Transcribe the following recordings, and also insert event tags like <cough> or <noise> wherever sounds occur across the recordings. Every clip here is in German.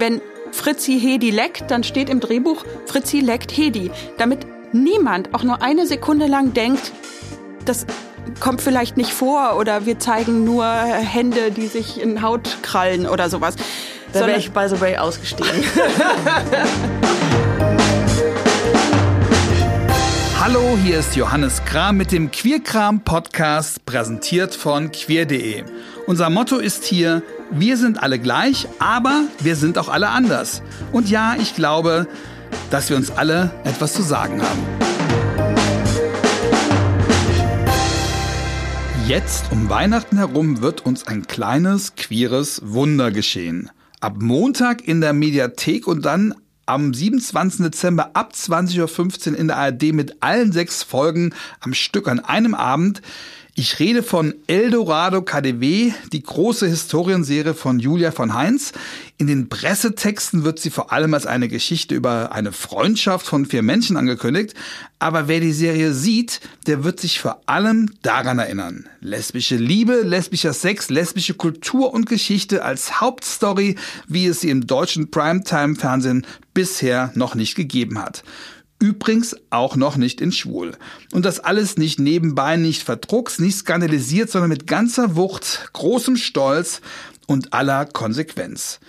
wenn Fritzi Hedi leckt, dann steht im Drehbuch Fritzi leckt Hedi, damit niemand auch nur eine Sekunde lang denkt, das kommt vielleicht nicht vor oder wir zeigen nur Hände, die sich in Haut krallen oder sowas. Da wäre ich by the way ausgestiegen. <laughs> Hallo, hier ist Johannes Kram mit dem Queerkram Podcast, präsentiert von queer.de. Unser Motto ist hier, wir sind alle gleich, aber wir sind auch alle anders. Und ja, ich glaube, dass wir uns alle etwas zu sagen haben. Jetzt um Weihnachten herum wird uns ein kleines, queeres Wunder geschehen. Ab Montag in der Mediathek und dann am 27. Dezember ab 20.15 Uhr in der ARD mit allen sechs Folgen am Stück an einem Abend ich rede von Eldorado KDW, die große Historienserie von Julia von Heinz. In den Pressetexten wird sie vor allem als eine Geschichte über eine Freundschaft von vier Menschen angekündigt. Aber wer die Serie sieht, der wird sich vor allem daran erinnern. Lesbische Liebe, lesbischer Sex, lesbische Kultur und Geschichte als Hauptstory, wie es sie im deutschen Primetime-Fernsehen bisher noch nicht gegeben hat. Übrigens auch noch nicht in schwul. Und das alles nicht nebenbei, nicht verdrucks, nicht skandalisiert, sondern mit ganzer Wucht, großem Stolz und aller Konsequenz.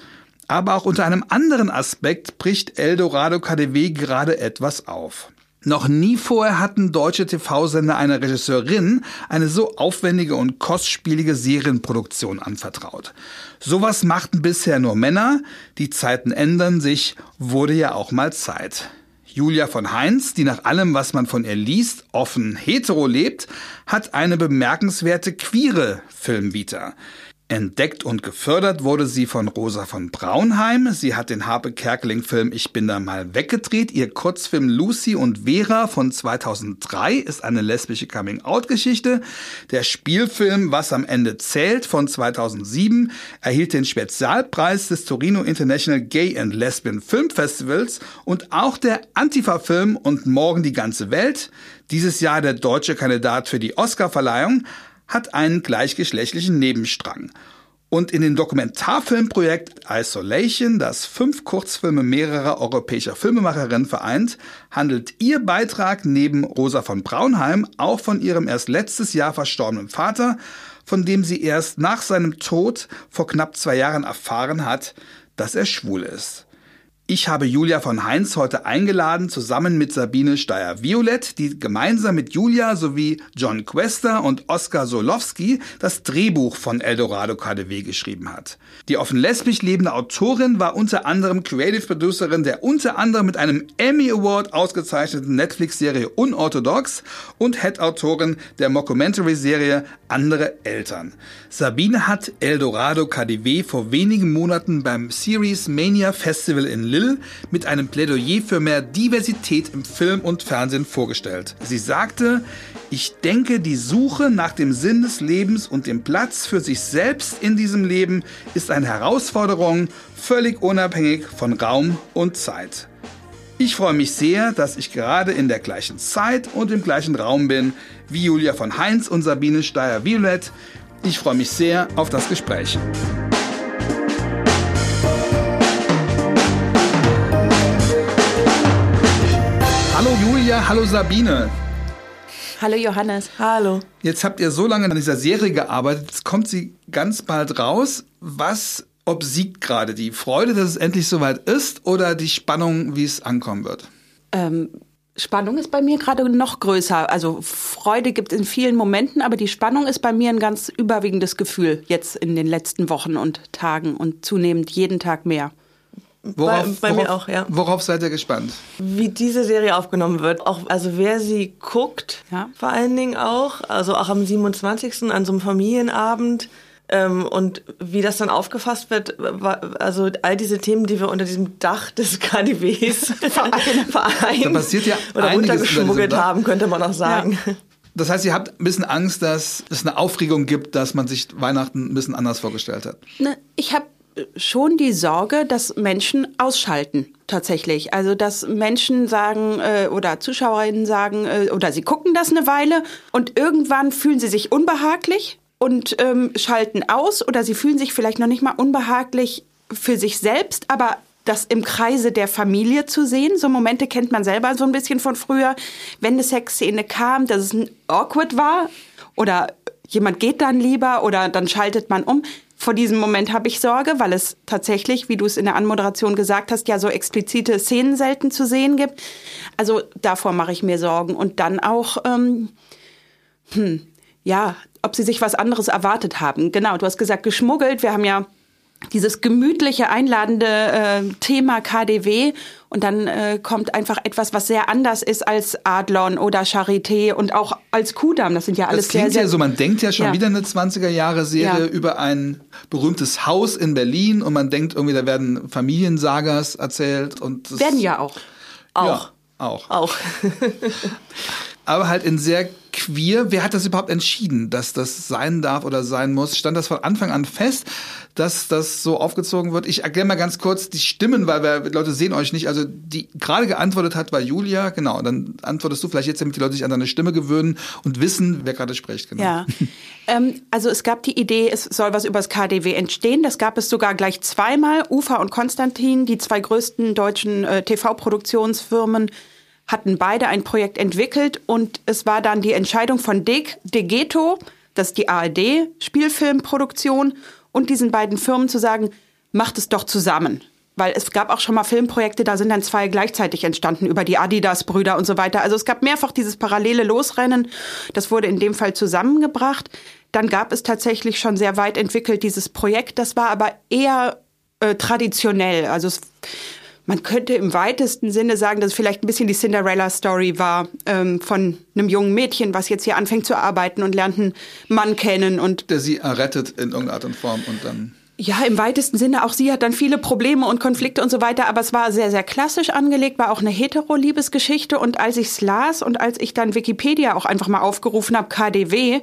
Aber auch unter einem anderen Aspekt bricht Eldorado KDW gerade etwas auf. Noch nie vorher hatten deutsche TV-Sender einer Regisseurin eine so aufwendige und kostspielige Serienproduktion anvertraut. Sowas machten bisher nur Männer, die Zeiten ändern sich, wurde ja auch mal Zeit. Julia von Heinz, die nach allem, was man von ihr liest, offen hetero lebt, hat eine bemerkenswerte queere Filmvita. Entdeckt und gefördert wurde sie von Rosa von Braunheim. Sie hat den Harpe Kerkeling-Film Ich bin da mal weggedreht. Ihr Kurzfilm Lucy und Vera von 2003 ist eine lesbische Coming-out-Geschichte. Der Spielfilm Was am Ende zählt von 2007 erhielt den Spezialpreis des Torino International Gay and Lesbian Film Festivals und auch der Antifa-Film und Morgen die ganze Welt, dieses Jahr der deutsche Kandidat für die Oscar-Verleihung, hat einen gleichgeschlechtlichen Nebenstrang. Und in dem Dokumentarfilmprojekt Isolation, das fünf Kurzfilme mehrerer europäischer Filmemacherinnen vereint, handelt ihr Beitrag neben Rosa von Braunheim auch von ihrem erst letztes Jahr verstorbenen Vater, von dem sie erst nach seinem Tod vor knapp zwei Jahren erfahren hat, dass er schwul ist. Ich habe Julia von Heinz heute eingeladen, zusammen mit Sabine Steyer-Violett, die gemeinsam mit Julia sowie John Quester und Oskar Solowski das Drehbuch von Eldorado KDW geschrieben hat. Die offen lesbisch lebende Autorin war unter anderem Creative Producerin der unter anderem mit einem Emmy Award ausgezeichneten Netflix-Serie Unorthodox und Head-Autorin der Mockumentary-Serie Andere Eltern. Sabine hat Eldorado KDW vor wenigen Monaten beim Series Mania Festival in Lille Hill mit einem Plädoyer für mehr Diversität im Film und Fernsehen vorgestellt. Sie sagte, ich denke, die Suche nach dem Sinn des Lebens und dem Platz für sich selbst in diesem Leben ist eine Herausforderung, völlig unabhängig von Raum und Zeit. Ich freue mich sehr, dass ich gerade in der gleichen Zeit und im gleichen Raum bin wie Julia von Heinz und Sabine Steyer-Violett. Ich freue mich sehr auf das Gespräch. Hallo Julia, hallo Sabine. Hallo Johannes. Hallo. Jetzt habt ihr so lange an dieser Serie gearbeitet, jetzt kommt sie ganz bald raus. Was obsiegt gerade die Freude, dass es endlich soweit ist oder die Spannung, wie es ankommen wird? Ähm, Spannung ist bei mir gerade noch größer. Also Freude gibt es in vielen Momenten, aber die Spannung ist bei mir ein ganz überwiegendes Gefühl jetzt in den letzten Wochen und Tagen und zunehmend jeden Tag mehr. Worauf, bei, bei worauf, mir auch, ja. Worauf seid ihr gespannt? Wie diese Serie aufgenommen wird. Auch, also wer sie guckt, Ja. vor allen Dingen auch. Also auch am 27. an so einem Familienabend. Ähm, und wie das dann aufgefasst wird, also all diese Themen, die wir unter diesem Dach des KDWs <laughs> vereint Da passiert ja oder runtergeschmuggelt haben, könnte man auch sagen. Das heißt, ihr habt ein bisschen Angst, dass es eine Aufregung gibt, dass man sich Weihnachten ein bisschen anders vorgestellt hat. Ne, Ich habe schon die Sorge, dass Menschen ausschalten tatsächlich. Also dass Menschen sagen äh, oder Zuschauerinnen sagen äh, oder sie gucken das eine Weile und irgendwann fühlen sie sich unbehaglich und ähm, schalten aus oder sie fühlen sich vielleicht noch nicht mal unbehaglich für sich selbst, aber das im Kreise der Familie zu sehen. So Momente kennt man selber so ein bisschen von früher, wenn eine Sexszene kam, dass es awkward war oder jemand geht dann lieber oder dann schaltet man um. Vor diesem Moment habe ich Sorge, weil es tatsächlich, wie du es in der Anmoderation gesagt hast, ja so explizite Szenen selten zu sehen gibt. Also davor mache ich mir Sorgen. Und dann auch, ähm, hm, ja, ob sie sich was anderes erwartet haben. Genau, du hast gesagt, geschmuggelt. Wir haben ja dieses gemütliche, einladende äh, Thema KDW und dann äh, kommt einfach etwas, was sehr anders ist als Adlon oder Charité und auch als Kudam. Das sind ja alles das klingt sehr, sehr ja so, man denkt ja schon Ja. wieder eine 20er-Jahre-Serie Ja. über ein berühmtes Haus in Berlin und man denkt irgendwie, da werden Familiensagas erzählt und werden ja auch. Auch. Ja, auch. Auch. <laughs> aber halt in sehr queer. Wer hat das überhaupt entschieden, dass das sein darf oder sein muss? Stand das von Anfang an fest, dass das so aufgezogen wird? Ich erkläre mal ganz kurz die Stimmen, weil wir, Leute sehen euch nicht. Also die gerade geantwortet hat, war Julia. Genau, dann antwortest du vielleicht jetzt, damit die Leute sich an deine Stimme gewöhnen und wissen, wer gerade spricht. Genau. Ja. <laughs> ähm, also es gab die Idee, es soll was übers KDW entstehen. Das gab es sogar gleich zweimal. Ufa und Konstantin, die zwei größten deutschen äh, TV-Produktionsfirmen, hatten beide ein Projekt entwickelt und es war dann die Entscheidung von Dig, Degeto, das ist die ARD-Spielfilmproduktion, und diesen beiden Firmen zu sagen, macht es doch zusammen. Weil es gab auch schon mal Filmprojekte, da sind dann zwei gleichzeitig entstanden über die Adidas-Brüder und so weiter. Also es gab mehrfach dieses parallele Losrennen. Das wurde in dem Fall zusammengebracht. Dann gab es tatsächlich schon sehr weit entwickelt dieses Projekt. Das war aber eher äh, traditionell. Also es, man könnte im weitesten Sinne sagen, dass es vielleicht ein bisschen die Cinderella-Story war ähm, von einem jungen Mädchen, was jetzt hier anfängt zu arbeiten und lernt einen Mann kennen und Der sie errettet in irgendeiner Art und Form und dann. ja, im weitesten Sinne, auch sie hat dann viele Probleme und Konflikte und so weiter, aber es war sehr, sehr klassisch angelegt, war auch eine hetero-Liebesgeschichte und als ich es las und als ich dann Wikipedia auch einfach mal aufgerufen habe, KDW,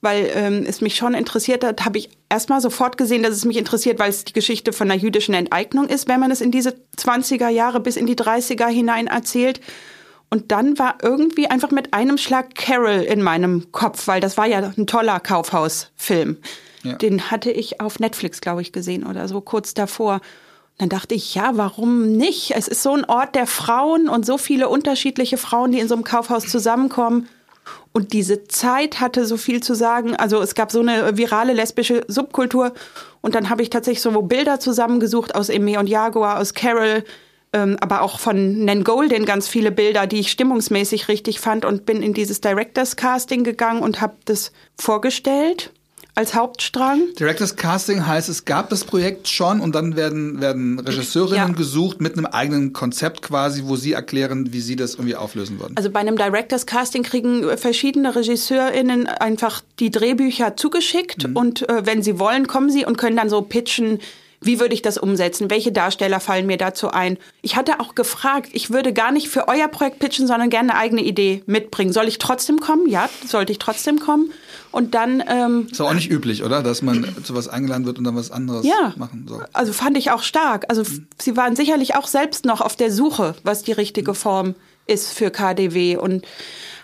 weil ähm, es mich schon interessiert hat, habe ich erstmal sofort gesehen, dass es mich interessiert, weil es die Geschichte von einer jüdischen Enteignung ist, wenn man es in diese 20er Jahre bis in die 30er hinein erzählt. Und dann war irgendwie einfach mit einem Schlag Carol in meinem Kopf, weil das war ja ein toller Kaufhausfilm. Ja. Den hatte ich auf Netflix, glaube ich, gesehen oder so kurz davor. Dann dachte ich, ja, warum nicht? Es ist so ein Ort der Frauen und so viele unterschiedliche Frauen, die in so einem Kaufhaus zusammenkommen. Und diese Zeit hatte so viel zu sagen. Also es gab so eine virale lesbische Subkultur. Und dann habe ich tatsächlich so Bilder zusammengesucht aus Eme und Jaguar, aus Carol, ähm, aber auch von Nan Goldin ganz viele Bilder, die ich stimmungsmäßig richtig fand und bin in dieses Directors Casting gegangen und habe das vorgestellt als Hauptstrang. Directors Casting heißt, es gab das Projekt schon und dann werden, werden Regisseurinnen Ja. gesucht mit einem eigenen Konzept quasi, wo sie erklären, wie sie das irgendwie auflösen würden. Also bei einem Directors Casting kriegen verschiedene RegisseurInnen einfach die Drehbücher zugeschickt und äh, wenn sie wollen, kommen sie und können dann so pitchen, wie würde ich das umsetzen? Welche Darsteller fallen mir dazu ein? Ich hatte auch gefragt, ich würde gar nicht für euer Projekt pitchen, sondern gerne eine eigene Idee mitbringen. Soll ich trotzdem kommen? Ja, sollte ich trotzdem kommen. Und dann ähm, Ist auch nicht üblich, oder? Dass man zu was eingeladen wird und dann was anderes ja, machen soll. also fand ich auch stark. Also f- sie waren sicherlich auch selbst noch auf der Suche, was die richtige Form ist für KDW und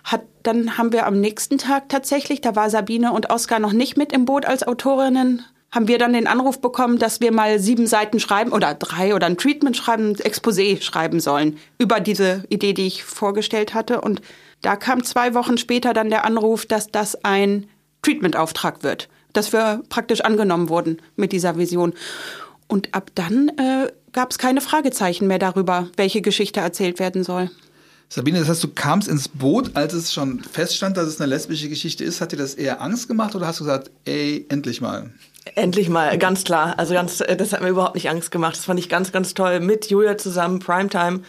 hat dann haben wir am nächsten Tag tatsächlich, da war Sabine und Oskar noch nicht mit im Boot als Autorinnen, haben wir dann den Anruf bekommen, dass wir mal sieben Seiten schreiben oder drei oder ein Treatment schreiben, ein Exposé schreiben sollen über diese Idee, die ich vorgestellt hatte. Und da kam zwei Wochen später dann der Anruf, dass das ein Treatment-Auftrag wird, dass wir praktisch angenommen wurden mit dieser Vision. Und ab dann äh, gab es keine Fragezeichen mehr darüber, welche Geschichte erzählt werden soll. Sabine, das heißt, du kamst ins Boot, als es schon feststand, dass es eine lesbische Geschichte ist. Hat dir das eher Angst gemacht oder hast du gesagt, ey, endlich mal? Endlich mal, ganz klar. Also ganz, äh, das hat mir überhaupt nicht Angst gemacht. Das fand ich ganz, ganz toll. Mit Julia zusammen, Primetime,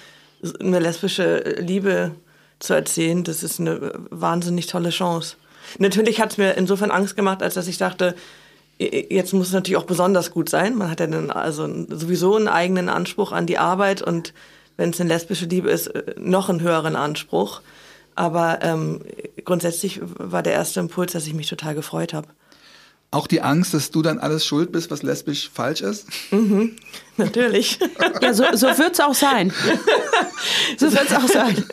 eine lesbische Liebe zu erzählen, das ist eine wahnsinnig tolle Chance. Natürlich hat es mir insofern Angst gemacht, als dass ich dachte, jetzt muss es natürlich auch besonders gut sein. Man hat ja dann also sowieso einen eigenen Anspruch an die Arbeit und wenn es eine lesbische Liebe ist, äh, noch einen höheren Anspruch. Aber ähm, grundsätzlich war der erste Impuls, dass ich mich total gefreut habe. Auch die Angst, dass du dann alles schuld bist, was lesbisch falsch ist? <laughs> Natürlich. Ja, so, so wird's auch sein. So wird's auch sein.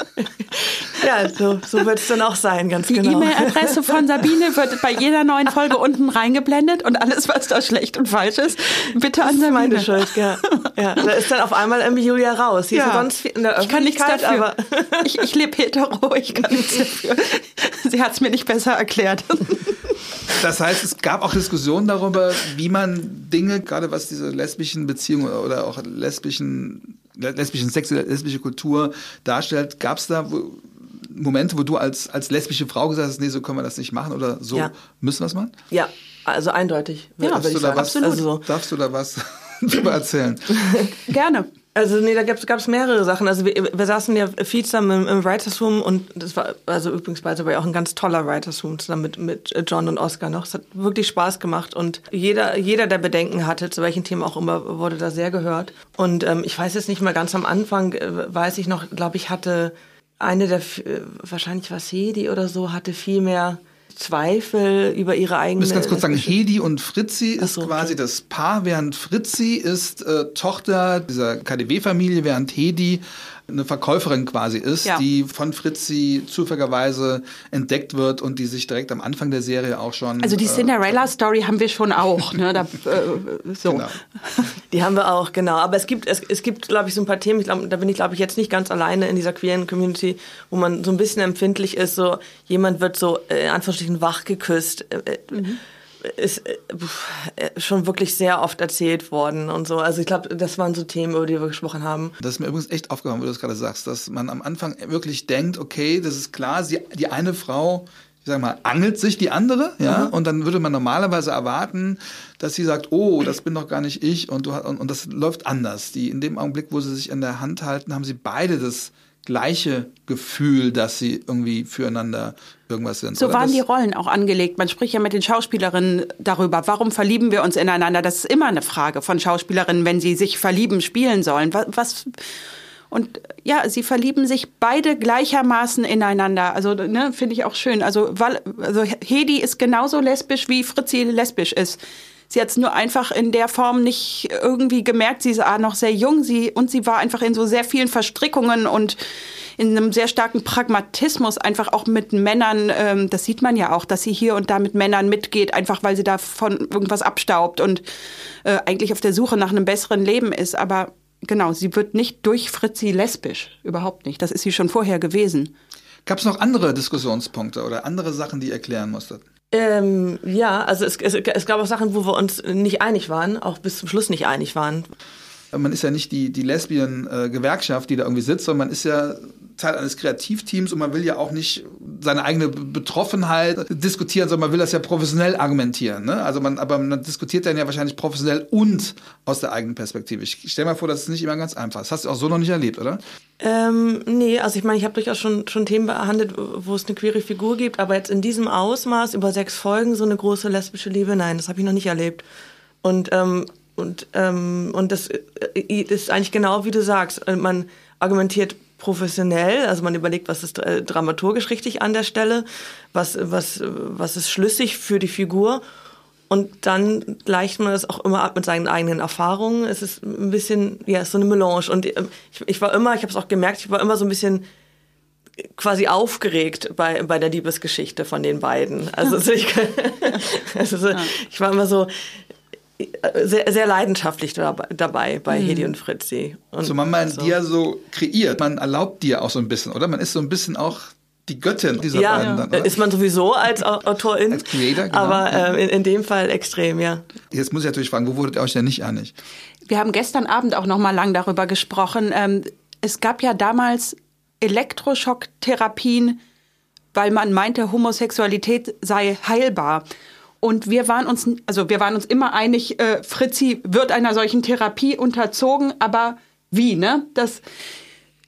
Ja, so, so wird es dann auch sein, ganz Die genau. Die E-Mail-Adresse von Sabine wird bei jeder neuen Folge unten reingeblendet und alles, was da schlecht und falsch ist, bitte an Sabine. Meine Schuld, ja. ja. Da ist dann auf einmal irgendwie Julia raus. Sie ja. ist sonst in der ich kann nichts dafür. Aber <laughs> ich, ich lebe hetero, ich kann nichts dafür. Sie hat es mir nicht besser erklärt. Das heißt, es gab auch Diskussionen darüber, wie man Dinge, gerade was diese lesbischen Beziehungen oder auch lesbischen, lesbischen Sex, lesbische Kultur darstellt. Gab es da wo, Momente, wo du als, als lesbische Frau gesagt hast, nee, so können wir das nicht machen oder so Ja. müssen wir es machen? ja, also eindeutig. Ja, Darfst ich du, da sagen. was, Absolut. Also, so. darfst du da was <laughs> drüber erzählen? <laughs> Gerne. Also nee, da gab es mehrere Sachen. Also wir, wir saßen ja viel zusammen im, im Writers Room und das war also übrigens bei dabei auch ein ganz toller Writers Room zusammen mit, mit John und Oscar noch. Es hat wirklich Spaß gemacht und jeder, jeder, der Bedenken hatte, zu welchen Themen auch immer, wurde da sehr gehört. Und ähm, ich weiß jetzt nicht mehr ganz am Anfang, äh, weiß ich noch, glaube ich, hatte eine der, äh, wahrscheinlich war es Hedi oder so, hatte viel mehr Zweifel über ihre Ich eigene... muss ganz kurz sagen, Hedi und Fritzi ist so, quasi das Paar, während Fritzi ist äh, Tochter dieser KDW-Familie, während Hedi eine Verkäuferin quasi ist, Ja. die von Fritzi zufälligerweise entdeckt wird und die sich direkt am Anfang der Serie auch schon. Also die äh, Cinderella-Story haben wir schon auch. Ne? Da, <laughs> äh, so. Genau. Die haben wir auch, genau. Aber es gibt, es, es gibt, glaube ich, so ein paar Themen, ich glaub, da bin ich, glaube ich, jetzt nicht ganz alleine in dieser queeren Community, wo man so ein bisschen empfindlich ist, so jemand wird so äh, in Anführungsstrichen wach geküsst. Äh, äh, Ist äh, äh, schon wirklich sehr oft erzählt worden und so. Also ich glaube, das waren so Themen, über die wir gesprochen haben. Das ist mir übrigens echt aufgefallen, wo du das gerade sagst, dass man am Anfang wirklich denkt, okay, das ist klar, sie, die eine Frau, ich sag mal, angelt sich die andere, ja, und dann würde man normalerweise erwarten, dass sie sagt, oh, das bin doch gar nicht ich und, du, und, und das läuft anders. Die, in dem Augenblick, wo sie sich an der Hand halten, haben sie beide das gleiche Gefühl, dass sie irgendwie füreinander irgendwas sind. So waren das, die Rollen auch angelegt. Man spricht ja mit den Schauspielerinnen darüber, warum verlieben wir uns ineinander. Das ist immer eine Frage von Schauspielerinnen, wenn sie sich verlieben spielen sollen. Was, was und ja, sie verlieben sich beide gleichermaßen ineinander. Also ne, finde ich auch schön. Also, weil, also Hedi ist genauso lesbisch wie Fritzi lesbisch ist. Sie hat es nur einfach in der Form nicht irgendwie gemerkt. Sie ist ah, noch sehr jung sie, und sie war einfach in so sehr vielen Verstrickungen und in einem sehr starken Pragmatismus einfach auch mit Männern. Ähm, das sieht man ja auch, dass sie hier und da mit Männern mitgeht, einfach weil sie davon irgendwas abstaubt und äh, eigentlich auf der Suche nach einem besseren Leben ist. Aber genau, sie wird nicht durch Fritzi lesbisch. Überhaupt nicht. Das ist sie schon vorher gewesen. Gab es noch andere Diskussionspunkte oder andere Sachen, die ihr erklären musstet? Ähm, ja, also es, es, es gab auch Sachen, wo wir uns nicht einig waren, auch bis zum Schluss nicht einig waren. man ist ja nicht die, die Lesbien-Gewerkschaft, die da irgendwie sitzt, sondern man ist ja Teil eines Kreativteams und man will ja auch nicht seine eigene Betroffenheit diskutieren, sondern man will das ja professionell argumentieren. Ne? Also man, aber man diskutiert dann ja wahrscheinlich professionell und aus der eigenen Perspektive. Ich stelle mir vor, das ist nicht immer ganz einfach. Das hast du auch so noch nicht erlebt, oder? Ähm, nee, also ich meine, ich habe durchaus schon, schon Themen behandelt, wo es eine queere Figur gibt, aber jetzt in diesem Ausmaß über sechs Folgen so eine große lesbische Liebe, nein, das habe ich noch nicht erlebt. Und, ähm, und, ähm, und das äh, ist eigentlich genau wie du sagst. Man argumentiert professionell, also man überlegt, was ist äh, dramaturgisch richtig an der Stelle, was, was, was ist schlüssig für die Figur. Und dann gleicht man das auch immer ab mit seinen eigenen Erfahrungen. Es ist ein bisschen, ja, es ist so eine Melange. Und ich, ich war immer, ich habe es auch gemerkt, ich war immer so ein bisschen quasi aufgeregt bei, bei der Liebesgeschichte von den beiden. Also, ich, <laughs> also so, ich war immer so sehr, sehr leidenschaftlich dabei, bei mhm. Hedi und Fritzi. Und so man man so. dir so kreiert, man erlaubt dir auch so ein bisschen, oder? Man ist so ein bisschen auch die Göttin dieser ja, beiden. Ja, dann, ist man sowieso als Autorin. als Creator, genau. Aber äh, in, in, dem Fall extrem, ja. Jetzt muss ich natürlich fragen, wo wurdet ihr euch denn nicht einig? Wir haben gestern Abend auch noch mal lang darüber gesprochen. Ähm, es gab ja damals Elektroschocktherapien, weil man meinte, Homosexualität sei heilbar. Und wir waren uns, also wir waren uns immer einig, äh, Fritzi wird einer solchen Therapie unterzogen, aber wie, ne? Das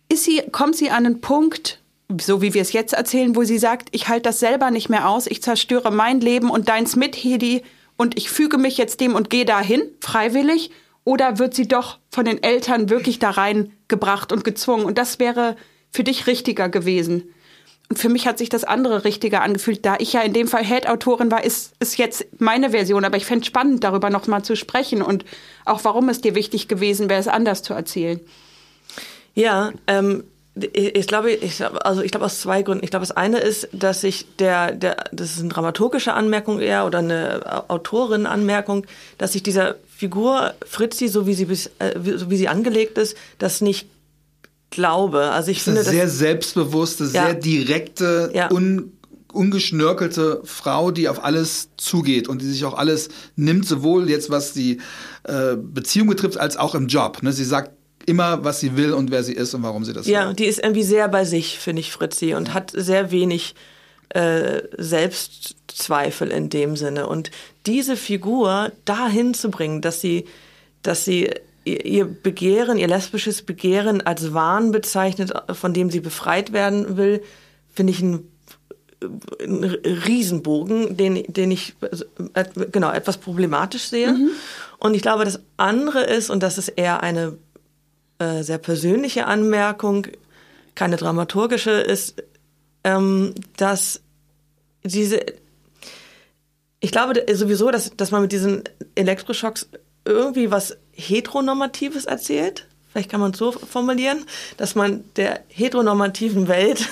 ist sie, kommt sie an einen Punkt, so wie wir es jetzt erzählen, wo sie sagt, ich halte das selber nicht mehr aus, ich zerstöre mein Leben und deins mit, Hedi, und ich füge mich jetzt dem und gehe dahin, freiwillig, oder wird sie doch von den Eltern wirklich da reingebracht und gezwungen? Und das wäre für dich richtiger gewesen. Und für mich hat sich das andere richtiger angefühlt. Da ich ja in dem Fall Head-Autorin war, ist, ist jetzt meine Version. Aber ich fände es spannend, darüber noch mal zu sprechen und auch warum es dir wichtig gewesen wäre, es anders zu erzählen. Ja, ähm, Ich glaube, ich, also ich glaube aus zwei Gründen. Ich glaube, das eine ist, dass sich der, der, das ist eine dramaturgische Anmerkung eher oder eine Autorin-Anmerkung, dass sich dieser Figur Fritzi, so wie sie bis, äh, so wie sie angelegt ist, das nicht glaube. Also ich das finde eine sehr selbstbewusste, ja. sehr direkte, ja. un, ungeschnörkelte Frau, die auf alles zugeht und die sich auch alles nimmt, sowohl jetzt was die äh, Beziehung betrifft, als auch im Job. Ne? Sie sagt immer, was sie will und wer sie ist und warum sie das ja, will. Ja, die ist irgendwie sehr bei sich, finde ich, Fritzi, und hat sehr wenig äh, Selbstzweifel in dem Sinne. Und diese Figur dahin zu bringen, dass sie, dass sie ihr Begehren, ihr lesbisches Begehren als Wahn bezeichnet, von dem sie befreit werden will, finde ich ein, ein Riesenbogen, den, den ich äh, genau etwas problematisch sehe. Mhm. Und ich glaube, das andere ist, und das ist eher eine äh, sehr persönliche Anmerkung, keine dramaturgische, ist, ähm, dass diese, ich glaube sowieso, dass, dass man mit diesen Elektroschocks irgendwie was Heteronormatives erzählt vielleicht kann man es so formulieren, dass man der heteronormativen Welt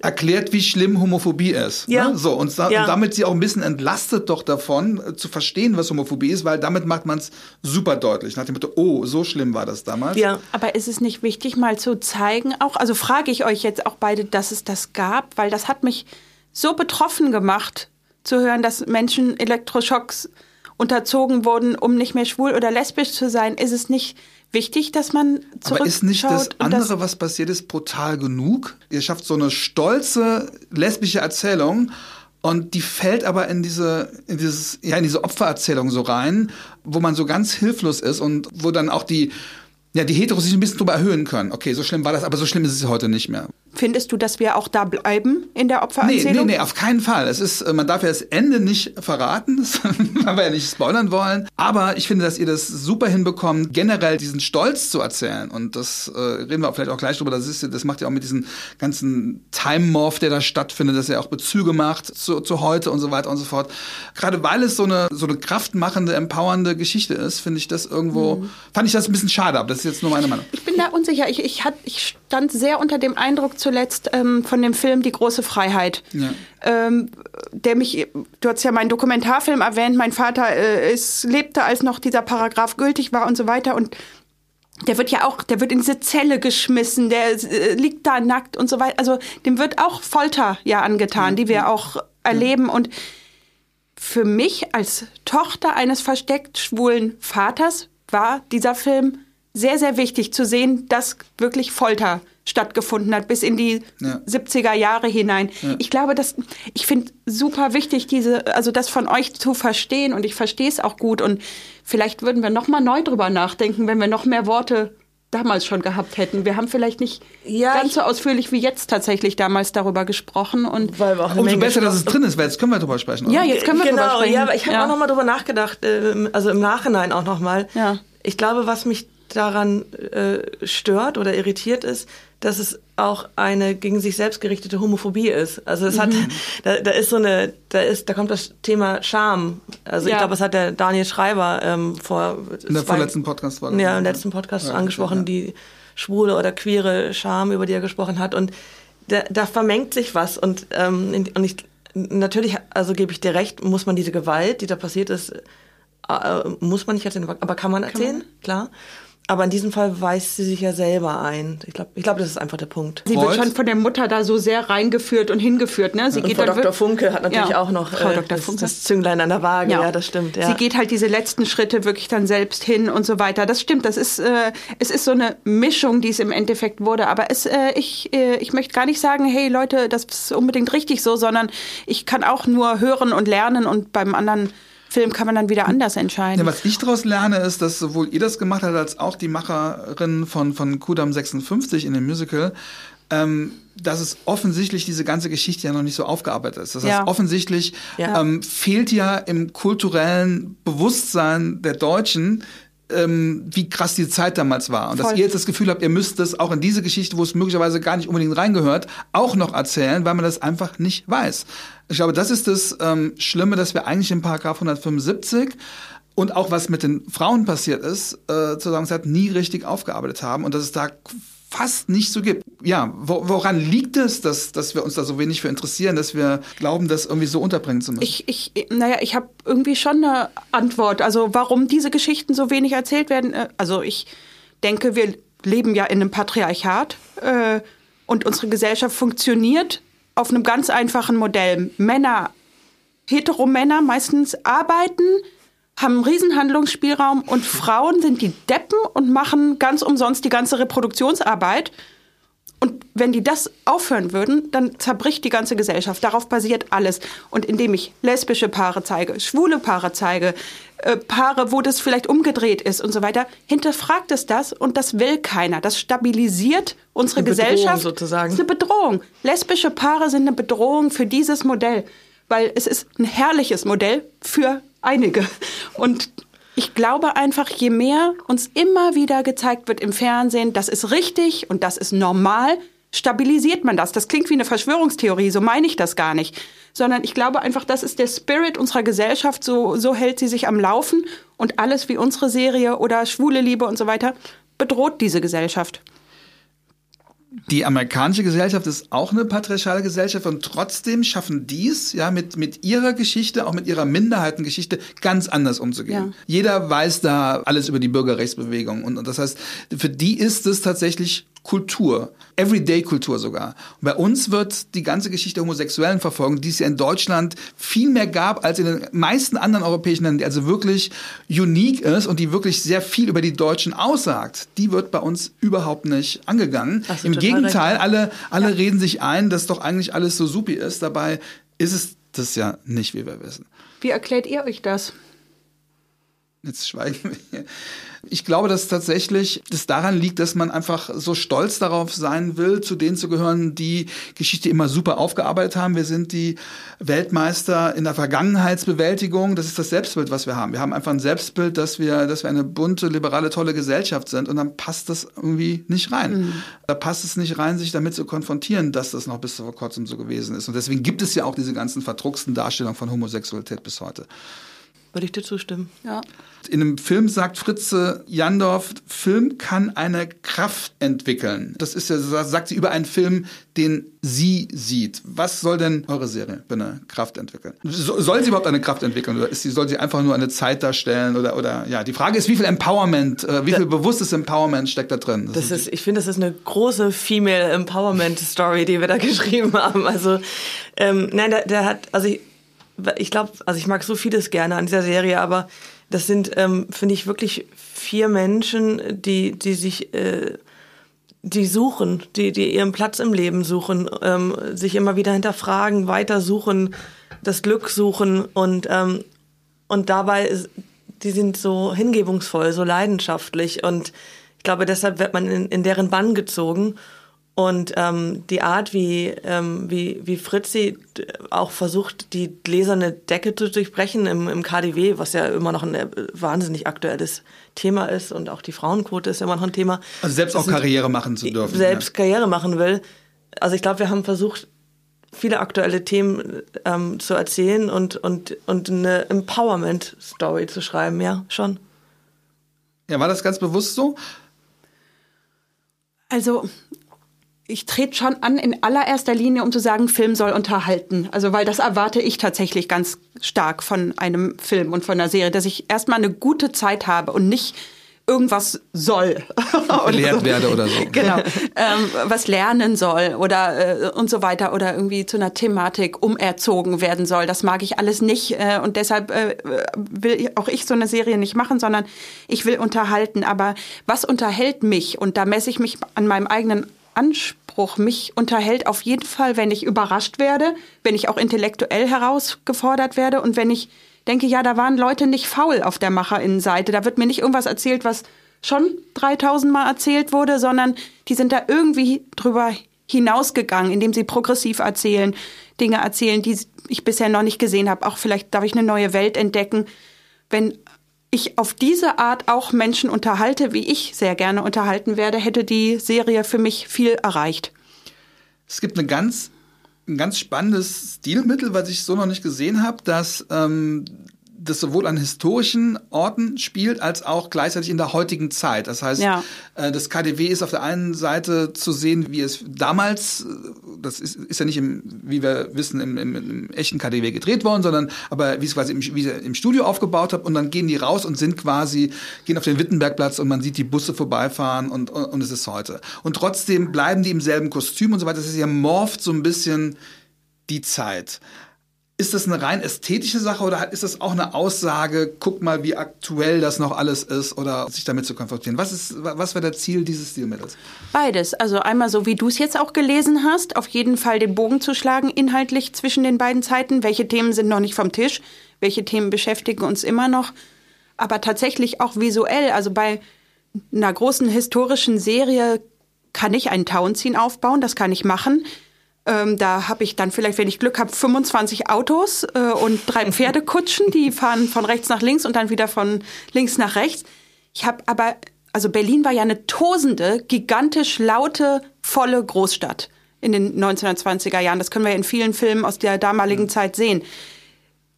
erklärt, wie schlimm Homophobie ist. Ja. Ne? So und, da, ja. und, damit sie auch ein bisschen entlastet doch davon äh, zu verstehen, was Homophobie ist, weil damit macht man es super deutlich nach dem Motto, oh, so schlimm war das damals. Ja. Aber ist es nicht wichtig, mal zu zeigen, auch also frage ich euch jetzt auch beide, dass es das gab, weil das hat mich so betroffen gemacht zu hören, dass Menschen Elektroschocks unterzogen wurden, um nicht mehr schwul oder lesbisch zu sein, ist es nicht wichtig, dass man zurück Aber ist nicht das andere, das was passiert ist, brutal genug? Ihr schafft so eine stolze lesbische Erzählung und die fällt aber in diese, in dieses, ja, in diese Opfererzählung so rein, wo man so ganz hilflos ist und wo dann auch die, ja, die Heteros sich ein bisschen drüber erhöhen können. Okay, so schlimm war das, aber so schlimm ist es heute nicht mehr. Findest du, dass wir auch da bleiben in der Opfererzählung? Nee, nee, nee, auf keinen Fall. Es ist, man darf ja das Ende nicht verraten, <laughs> weil wir ja nicht spoilern wollen. Aber ich finde, dass ihr das super hinbekommt, generell diesen Stolz zu erzählen. Und das äh, reden wir auch vielleicht auch gleich drüber. Das, ist, das macht ja auch mit diesem ganzen Time-Morph, der da stattfindet, dass er auch Bezüge macht zu, zu heute und so weiter und so fort. Gerade weil es so eine, so eine kraftmachende, empowernde Geschichte ist, finde ich das irgendwo, mhm. fand ich das ein bisschen schade. Aber das ist jetzt nur meine Meinung. Ich bin da unsicher. Ich, ich, hat, ich stand sehr unter dem Eindruck, zuletzt ähm, von dem Film Die große Freiheit. Ja. Ähm, der mich, du hast ja meinen Dokumentarfilm erwähnt, mein Vater äh, ist, lebte, als noch dieser Paragraph gültig war und so weiter. Und der wird ja auch, der wird in diese Zelle geschmissen, der äh, liegt da nackt und so weiter. Also dem wird auch Folter ja angetan, ja. die wir auch erleben. Und für mich als Tochter eines versteckt schwulen Vaters war dieser Film sehr, sehr wichtig zu sehen, dass wirklich Folter stattgefunden hat, bis in die ja. 70er Jahre hinein. Ja. Ich glaube, dass ich finde super wichtig, diese, also das von euch zu verstehen und ich verstehe es auch gut und vielleicht würden wir noch mal neu drüber nachdenken, wenn wir noch mehr Worte damals schon gehabt hätten. Wir haben vielleicht nicht ja, ganz so ausführlich wie jetzt tatsächlich damals darüber gesprochen und weil wir auch umso besser, dass es drin ist, weil jetzt können wir drüber sprechen. Oder? Ja, jetzt können wir genau, drüber sprechen. Ja, aber ich habe ja. auch noch mal drüber nachgedacht, äh, also im Nachhinein auch noch mal. Ja. Ich glaube, was mich daran äh, stört oder irritiert ist, dass es auch eine gegen sich selbst gerichtete Homophobie ist. Also es hat, mhm. <laughs> da, da ist so eine, da ist, da kommt das Thema Scham. Also ja. ich glaube, es hat der Daniel Schreiber ähm, vor in der vorletzten Podcast war ja im letzten Podcast ja, angesprochen, ja. die schwule oder queere Scham, über die er gesprochen hat und da, da vermengt sich was und ähm, und ich natürlich, also gebe ich dir recht, muss man diese Gewalt, die da passiert ist, äh, muss man nicht erzählen, aber kann man erzählen, kann man? klar. Aber in diesem Fall weist sie sich ja selber ein. Ich glaube, ich glaub, das ist einfach der Punkt. Sie wird schon von der Mutter da so sehr reingeführt und hingeführt. Ne? Sie und geht Frau Dr. Funke hat natürlich ja, auch noch Frau äh, Dr. Funke. Das, Zünglein an der Waage. Ja, ja das stimmt. Ja. Sie geht halt diese letzten Schritte wirklich dann selbst hin und so weiter. Das stimmt. Das ist, äh, es ist so eine Mischung, die es im Endeffekt wurde. Aber es, äh, ich, äh, ich möchte gar nicht sagen, hey Leute, das ist unbedingt richtig so, sondern ich kann auch nur hören und lernen und beim anderen Film kann man dann wieder anders entscheiden. Ja, was ich daraus lerne, ist, dass sowohl ihr das gemacht habt, als auch die Macherin von, von Kudam 56 in dem Musical, ähm, dass es offensichtlich diese ganze Geschichte ja noch nicht so aufgearbeitet ist. Das heißt, ja. offensichtlich ja. Ähm, fehlt ja im kulturellen Bewusstsein der Deutschen ähm, wie krass die Zeit damals war. Und Voll. dass ihr jetzt das Gefühl habt, ihr müsst das auch in diese Geschichte, wo es möglicherweise gar nicht unbedingt reingehört, auch noch erzählen, weil man das einfach nicht weiß. Ich glaube, das ist das ähm, Schlimme, dass wir eigentlich im Paragraph 175 und auch was mit den Frauen passiert ist, äh, zur Zeit nie richtig aufgearbeitet haben und dass es da fast nicht so gibt. Ja, wo, woran liegt es, dass, dass wir uns da so wenig für interessieren, dass wir glauben, das irgendwie so unterbringen zu müssen? Ich, ich, naja, ich habe irgendwie schon eine Antwort. Also warum diese Geschichten so wenig erzählt werden. Äh, also ich denke, wir leben ja in einem Patriarchat äh, und unsere Gesellschaft funktioniert auf einem ganz einfachen Modell. Männer, Heteromänner meistens arbeiten, haben einen Riesenhandlungsspielraum und Frauen sind die Deppen und machen ganz umsonst die ganze Reproduktionsarbeit. Und wenn die das aufhören würden, dann zerbricht die ganze Gesellschaft. Darauf basiert alles. Und indem ich lesbische Paare zeige, schwule Paare zeige, äh, Paare, wo das vielleicht umgedreht ist und so weiter, hinterfragt es das und das will keiner. Das stabilisiert unsere Eine Gesellschaft. Bedrohung sozusagen. Das ist eine Bedrohung. Lesbische Paare sind eine Bedrohung für dieses Modell, weil es ist ein herrliches Modell für einige. Und ich glaube einfach, je mehr uns immer wieder gezeigt wird im Fernsehen, das ist richtig und das ist normal, stabilisiert man das. Das klingt wie eine Verschwörungstheorie, so meine ich das gar nicht. Sondern ich glaube einfach, das ist der Spirit unserer Gesellschaft, so, so hält sie sich am Laufen und alles wie unsere Serie oder schwule Liebe und so weiter bedroht diese Gesellschaft die amerikanische Gesellschaft ist auch eine patriarchale Gesellschaft und trotzdem schaffen dies ja mit, mit ihrer Geschichte, auch mit ihrer Minderheitengeschichte ganz anders umzugehen. Ja. Jeder weiß da alles über die Bürgerrechtsbewegung und, und das heißt, für die ist es tatsächlich Kultur, Everyday-Kultur sogar. Und bei uns wird die ganze Geschichte der homosexuellen Verfolgung, die es ja in Deutschland viel mehr gab als in den meisten anderen europäischen Ländern, die also wirklich unique ist und die wirklich sehr viel über die Deutschen aussagt, die wird bei uns überhaupt nicht angegangen. Im Gegenteil, recht. alle, alle ja. reden sich ein, dass doch eigentlich alles so supi ist. Dabei ist es das ja nicht, wie wir wissen. Wie erklärt ihr euch das? Jetzt schweigen wir hier. Ich glaube, dass tatsächlich das daran liegt, dass man einfach so stolz darauf sein will, zu denen zu gehören, die Geschichte immer super aufgearbeitet haben. Wir sind die Weltmeister in der Vergangenheitsbewältigung. Das ist das Selbstbild, was wir haben. Wir haben einfach ein Selbstbild, dass wir, dass wir eine bunte, liberale, tolle Gesellschaft sind. Und dann passt das irgendwie nicht rein. Mhm. Da passt es nicht rein, sich damit zu konfrontieren, dass das noch bis vor kurzem so gewesen ist. Und deswegen gibt es ja auch diese ganzen verdrucksten Darstellungen von Homosexualität bis heute. Würde ich dir zustimmen. Ja. In einem Film sagt Fritze Jandorf, Film kann eine Kraft entwickeln. Das ist ja, sagt sie über einen Film, den sie sieht. Was soll denn eure Serie für eine Kraft entwickeln? soll sie überhaupt eine Kraft entwickeln oder ist sie, soll sie einfach nur eine Zeit darstellen oder, oder, ja, die Frage ist, wie viel Empowerment, äh, wie viel bewusstes Empowerment steckt da drin? Das, das ist, ich finde, das ist eine große Female Empowerment Story, die wir da <laughs> geschrieben haben. Also, ähm, nein, der, der hat, also ich, ich glaube, also ich mag so vieles gerne an dieser Serie, aber das sind, ähm, finde ich, wirklich vier Menschen, die, die sich, äh, die suchen, die, die ihren Platz im Leben suchen, ähm, sich immer wieder hinterfragen, weiter suchen, das Glück suchen und, ähm, und dabei, ist, die sind so hingebungsvoll, so leidenschaftlich und ich glaube, deshalb wird man in, in deren Bann gezogen und ähm, die Art, wie, ähm, wie, wie Fritzi auch versucht, die gläserne Decke zu durchbrechen im, im KDW, was ja immer noch ein äh, wahnsinnig aktuelles Thema ist und auch die Frauenquote ist immer noch ein Thema. Also selbst auch Karriere machen zu dürfen. Selbst ja. Karriere machen will. Also ich glaube, wir haben versucht, viele aktuelle Themen ähm, zu erzählen und, und, und eine Empowerment-Story zu schreiben, ja, schon. Ja, war das ganz bewusst so? Also ich trete schon an in allererster Linie, um zu sagen, Film soll unterhalten. Also, weil das erwarte ich tatsächlich ganz stark von einem Film und von einer Serie, dass ich erstmal eine gute Zeit habe und nicht irgendwas soll. <laughs> Belehrt so. werde oder so. Genau. Ähm, was lernen soll oder äh, und so weiter oder irgendwie zu einer Thematik umerzogen werden soll. Das mag ich alles nicht äh, und deshalb äh, will auch ich so eine Serie nicht machen, sondern ich will unterhalten. Aber was unterhält mich? Und da messe ich mich an meinem eigenen Anspruch. Mich unterhält auf jeden Fall, wenn ich überrascht werde, wenn ich auch intellektuell herausgefordert werde und wenn ich denke, ja, da waren Leute nicht faul auf der Macherinnenseite. Da wird mir nicht irgendwas erzählt, was schon 3000 Mal erzählt wurde, sondern die sind da irgendwie drüber hinausgegangen, indem sie progressiv erzählen, Dinge erzählen, die ich bisher noch nicht gesehen habe. Auch vielleicht darf ich eine neue Welt entdecken. Wenn ich auf diese Art auch Menschen unterhalte, wie ich sehr gerne unterhalten werde, hätte die Serie für mich viel erreicht. Es gibt eine ganz, ein ganz spannendes Stilmittel, was ich so noch nicht gesehen habe, dass ähm, das sowohl an historischen Orten spielt, als auch gleichzeitig in der heutigen Zeit. Das heißt, Ja. äh, das KDW ist auf der einen Seite zu sehen, wie es damals, äh, das ist, ist ja nicht im, wie wir wissen, im, im, im echten KDW gedreht worden, sondern aber wie es quasi im, wie im Studio aufgebaut hat und dann gehen die raus und sind quasi, gehen auf den Wittenbergplatz und man sieht die Busse vorbeifahren und, und, und es ist heute. Und trotzdem bleiben die im selben Kostüm und so weiter. Das ist ja morpht so ein bisschen die Zeit. Ist das eine rein ästhetische Sache oder ist das auch eine Aussage, guck mal, wie aktuell das noch alles ist oder sich damit zu konfrontieren? Was ist, was wäre das Ziel dieses Stilmittels? Beides. Also einmal so, wie du es jetzt auch gelesen hast, auf jeden Fall den Bogen zu schlagen, inhaltlich zwischen den beiden Zeiten. Welche Themen sind noch nicht vom Tisch? Welche Themen beschäftigen uns immer noch? Aber tatsächlich auch visuell. Also bei einer großen historischen Serie kann ich einen Tauenziehen aufbauen, das kann ich machen. Ähm, da habe ich dann vielleicht, wenn ich Glück habe, 25 Autos äh, und drei Pferdekutschen, die fahren von rechts nach links und dann wieder von links nach rechts. Ich habe aber, also Berlin war ja eine tosende, gigantisch laute, volle Großstadt in den 1920er Jahren. Das können wir in vielen Filmen aus der damaligen Zeit sehen.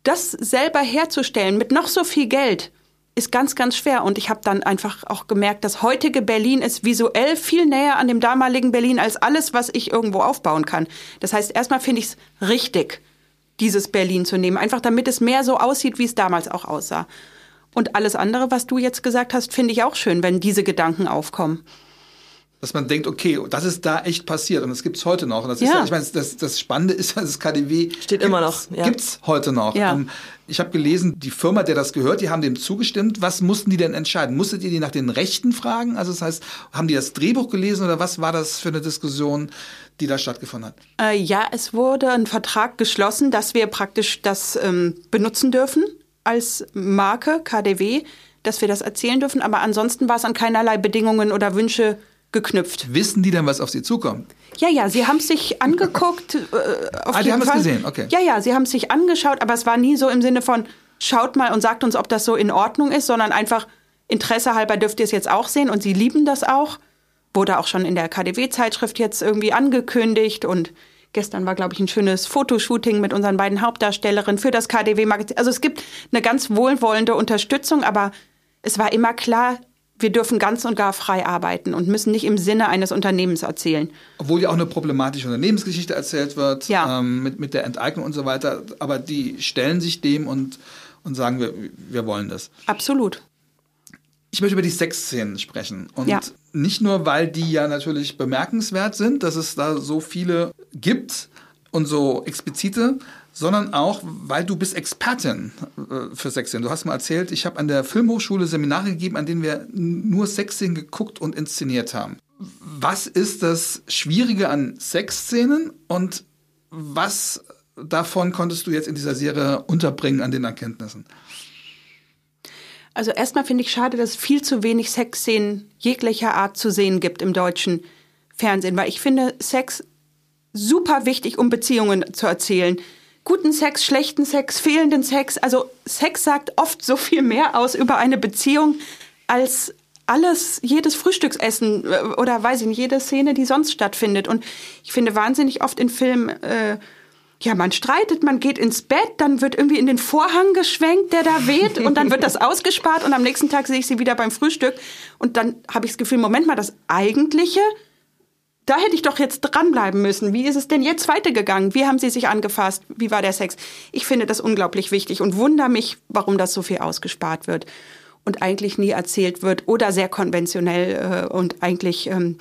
Das selber herzustellen mit noch so viel Geld ist ganz, ganz schwer. Und ich habe dann einfach auch gemerkt, das heutige Berlin ist visuell viel näher an dem damaligen Berlin als alles, was ich irgendwo aufbauen kann. Das heißt, erstmal finde ich es richtig, dieses Berlin zu nehmen, einfach damit es mehr so aussieht, wie es damals auch aussah. Und alles andere, was du jetzt gesagt hast, finde ich auch schön, wenn diese Gedanken aufkommen. Dass man denkt, okay, das ist da echt passiert und das gibt's heute noch. Und das ist Ja. ja, ich meine, das, das Spannende ist, dass das KDW Steht immer gibt's- noch, ja. Gibt's heute noch. Ja. Ähm, ich habe gelesen, die Firma, der das gehört, die haben dem zugestimmt. Was mussten die denn entscheiden? Musstet ihr die nach den Rechten fragen? Also das heißt, haben die das Drehbuch gelesen oder was war das für eine Diskussion, die da stattgefunden hat? Äh, ja, es wurde ein Vertrag geschlossen, dass wir praktisch das ähm, benutzen dürfen als Marke KDW, dass wir das erzählen dürfen. Aber ansonsten war es an keinerlei Bedingungen oder Wünsche geknüpft. Wissen die denn, was auf sie zukommt? Ja, ja, sie haben es sich angeguckt. Äh, auf Ah, die haben es gesehen, okay. Ja, ja, sie haben es sich angeschaut, aber es war nie so im Sinne von, schaut mal und sagt uns, ob das so in Ordnung ist, sondern einfach Interesse halber dürft ihr es jetzt auch sehen und sie lieben das auch. Wurde auch schon in der KDW-Zeitschrift jetzt irgendwie angekündigt und gestern war, glaube ich, ein schönes Fotoshooting mit unseren beiden Hauptdarstellerinnen für das KDW-Magazin. Also es gibt eine ganz wohlwollende Unterstützung, aber es war immer klar, wir dürfen ganz und gar frei arbeiten und müssen nicht im Sinne eines Unternehmens erzählen. Obwohl ja auch eine problematische Unternehmensgeschichte erzählt wird, Ja. ähm, mit, mit der Enteignung und so weiter. Aber die stellen sich dem und, und sagen, wir, wir wollen das. Absolut. Ich möchte über die Sexszenen sprechen. Und Ja. nicht nur, weil die ja natürlich bemerkenswert sind, dass es da so viele gibt und so explizite, sondern auch, weil du bist Expertin äh, für Sexszenen. Du hast mal erzählt, ich habe an der Filmhochschule Seminare gegeben, an denen wir nur Sexszenen geguckt und inszeniert haben. Was ist das Schwierige an Sexszenen und was davon konntest du jetzt in dieser Serie unterbringen an den Erkenntnissen? Also erstmal finde ich schade, dass es viel zu wenig Sexszenen jeglicher Art zu sehen gibt im deutschen Fernsehen, weil ich finde Sex super wichtig, um Beziehungen zu erzählen. Guten Sex, schlechten Sex, fehlenden Sex. Also Sex sagt oft so viel mehr aus über eine Beziehung als alles, jedes Frühstücksessen äh, oder weiß ich nicht, jede Szene, die sonst stattfindet. Und ich finde wahnsinnig oft in Filmen, äh, ja, man streitet, man geht ins Bett, dann wird irgendwie in den Vorhang geschwenkt, der da weht, und dann wird das <laughs> ausgespart und am nächsten Tag sehe ich sie wieder beim Frühstück. Und dann habe ich das Gefühl, Moment mal, das Eigentliche, da hätte ich doch jetzt dranbleiben müssen. Wie ist es denn jetzt weitergegangen? Wie haben Sie sich angefasst? Wie war der Sex? Ich finde das unglaublich wichtig und wundere mich, warum das so viel ausgespart wird und eigentlich nie erzählt wird oder sehr konventionell äh, und eigentlich ähm,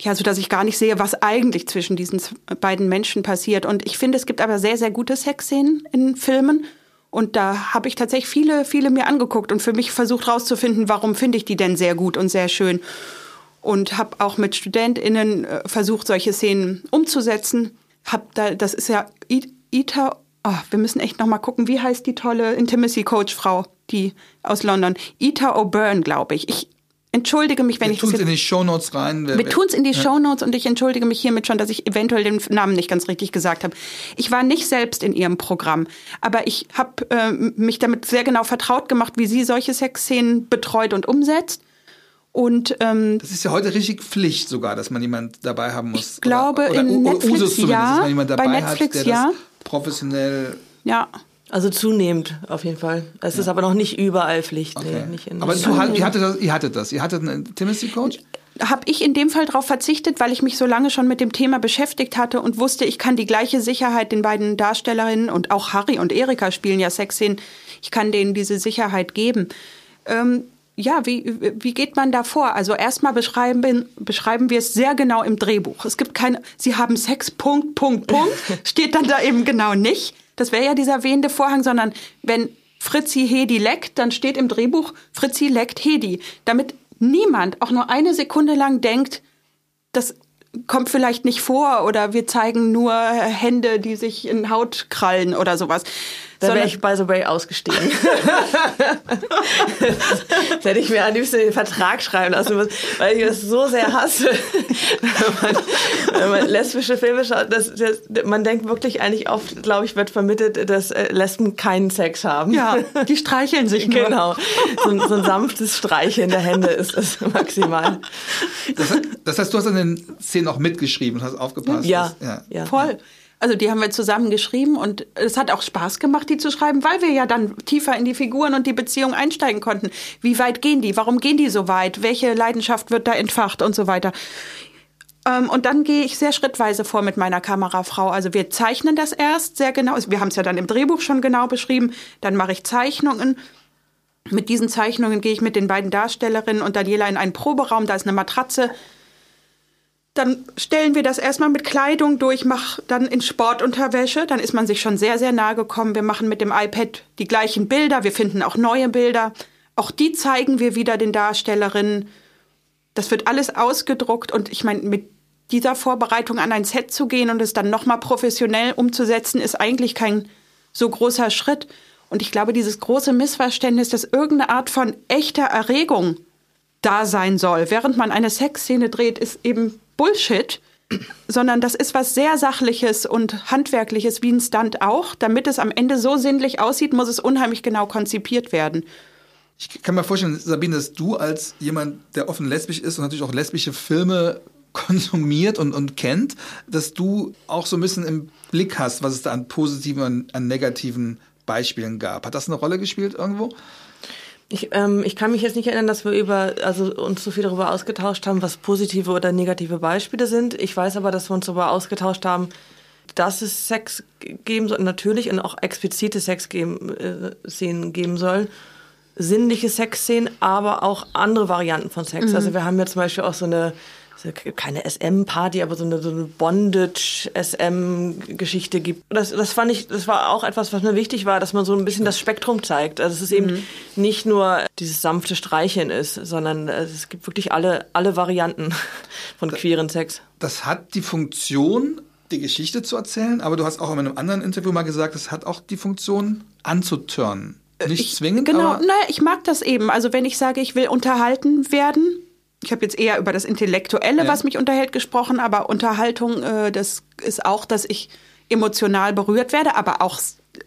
ja, so dass ich gar nicht sehe, was eigentlich zwischen diesen beiden Menschen passiert. Und ich finde, es gibt aber sehr, sehr gute Sexszenen in Filmen. Und da habe ich tatsächlich viele, viele mir angeguckt und für mich versucht rauszufinden, warum finde ich die denn sehr gut und sehr schön. Und habe auch mit StudentInnen äh, versucht, solche Szenen umzusetzen. Hab da, das ist ja Ita, oh, wir müssen echt noch mal gucken, wie heißt die tolle Intimacy-Coach-Frau, die aus London? Ita O'Byrne, glaube ich. Ich entschuldige mich, wenn Wir ich tun das es in die Shownotes rein. Wer- wir tun's in die Ja. Shownotes und ich entschuldige mich hiermit schon, dass ich eventuell den Namen nicht ganz richtig gesagt habe. Ich war nicht selbst in ihrem Programm, aber ich habe äh, mich damit sehr genau vertraut gemacht, wie sie solche Sexszenen betreut und umsetzt. Und ähm, Das ist ja heute richtig Pflicht sogar, dass man jemand dabei haben muss. Ich glaube, oder, oder, in oder Netflix Usus zumindest, ja, dass man jemand bei dabei Netflix hat, der ja. das professionell ja, Also zunehmend auf jeden Fall. Es ja. ist aber noch nicht überall Pflicht. Okay. Nee, nicht in aber du, hat, ihr, hattet das, ihr hattet das. Ihr hattet einen Intimacy-Coach? Habe ich in dem Fall darauf verzichtet, weil ich mich so lange schon mit dem Thema beschäftigt hatte und wusste, ich kann die gleiche Sicherheit den beiden Darstellerinnen und auch Harry und Erika spielen ja Sexszenen. Ich kann denen diese Sicherheit geben. Ähm, ja, wie, wie geht man da vor? Also erstmal beschreiben, beschreiben wir es sehr genau im Drehbuch. Es gibt keine, Sie haben Sex, Punkt, Punkt, Punkt, <laughs> steht dann da eben genau nicht. Das wäre ja dieser wehende Vorhang, sondern wenn Fritzi Hedi leckt, dann steht im Drehbuch Fritzi leckt Hedi. Damit niemand auch nur eine Sekunde lang denkt, das kommt vielleicht nicht vor oder wir zeigen nur Hände, die sich in Haut krallen oder sowas. Da wäre ich, by the way, ausgestiegen. das <laughs> hätte ich mir am liebsten den Vertrag schreiben lassen, weil ich das so sehr hasse. wenn, man, wenn man lesbische Filme schaut, das, das, man denkt wirklich eigentlich oft, glaube ich, wird vermittelt, dass äh, Lesben keinen Sex haben. Ja, die streicheln sich nur. Genau. So, ein, so ein sanftes Streicheln der Hände ist das maximal. Das, das heißt, du hast an den Szenen auch mitgeschrieben und hast aufgepasst. Ja, dass, ja. ja. voll. Also die haben wir zusammen geschrieben und es hat auch Spaß gemacht, die zu schreiben, weil wir ja dann tiefer in die Figuren und die Beziehung einsteigen konnten. Wie weit gehen die? Warum gehen die so weit? Welche Leidenschaft wird da entfacht und so weiter? Ähm, und dann gehe ich sehr schrittweise vor mit meiner Kamerafrau. Also wir zeichnen das erst sehr genau. Wir haben es ja dann im Drehbuch schon genau beschrieben. Dann mache ich Zeichnungen. Mit diesen Zeichnungen gehe ich mit den beiden Darstellerinnen und Daniela in einen Proberaum. Da ist eine Matratze dann stellen wir das erstmal mit Kleidung durch, mach dann in Sportunterwäsche, dann ist man sich schon sehr, sehr nahe gekommen. Wir machen mit dem iPad die gleichen Bilder, wir finden auch neue Bilder. Auch die zeigen wir wieder den Darstellerinnen. Das wird alles ausgedruckt und ich meine, mit dieser Vorbereitung an ein Set zu gehen und es dann nochmal professionell umzusetzen, ist eigentlich kein so großer Schritt. Und ich glaube, dieses große Missverständnis, dass irgendeine Art von echter Erregung da sein soll, während man eine Sexszene dreht, ist eben Bullshit, sondern das ist was sehr Sachliches und Handwerkliches, wie ein Stunt auch. Damit es am Ende so sinnlich aussieht, muss es unheimlich genau konzipiert werden. Ich kann mir vorstellen, Sabine, dass du als jemand, der offen lesbisch ist und natürlich auch lesbische Filme konsumiert und, und kennt, dass du auch so ein bisschen im Blick hast, was es da an positiven und an negativen Beispielen gab. Hat das eine Rolle gespielt irgendwo? Ich, ähm, ich kann mich jetzt nicht erinnern, dass wir über, also uns so viel darüber ausgetauscht haben, was positive oder negative Beispiele sind. Ich weiß aber, dass wir uns darüber ausgetauscht haben, dass es Sex geben soll, natürlich und auch explizite Sexszenen äh, geben soll. Sinnliche Sexszenen, aber auch andere Varianten von Sex. Mhm. Also wir haben ja zum Beispiel auch so eine keine SM-Party, aber so eine, so eine Bondage-SM-Geschichte gibt. Das, das fand ich, das war auch etwas, was mir wichtig war, dass man so ein bisschen das Spektrum zeigt. Also dass es eben mhm. nicht nur dieses sanfte Streicheln ist, sondern es gibt wirklich alle, alle Varianten <laughs> von queeren Sex. Das hat die Funktion, die Geschichte zu erzählen, aber du hast auch in einem anderen Interview mal gesagt, es hat auch die Funktion anzuturnen. Nicht ich, zwingend. Genau, naja, ich mag das eben. Also wenn ich sage, ich will unterhalten werden, ich habe jetzt eher über das Intellektuelle, ja. was mich unterhält, gesprochen, aber Unterhaltung, äh, das ist auch, dass ich emotional berührt werde, aber auch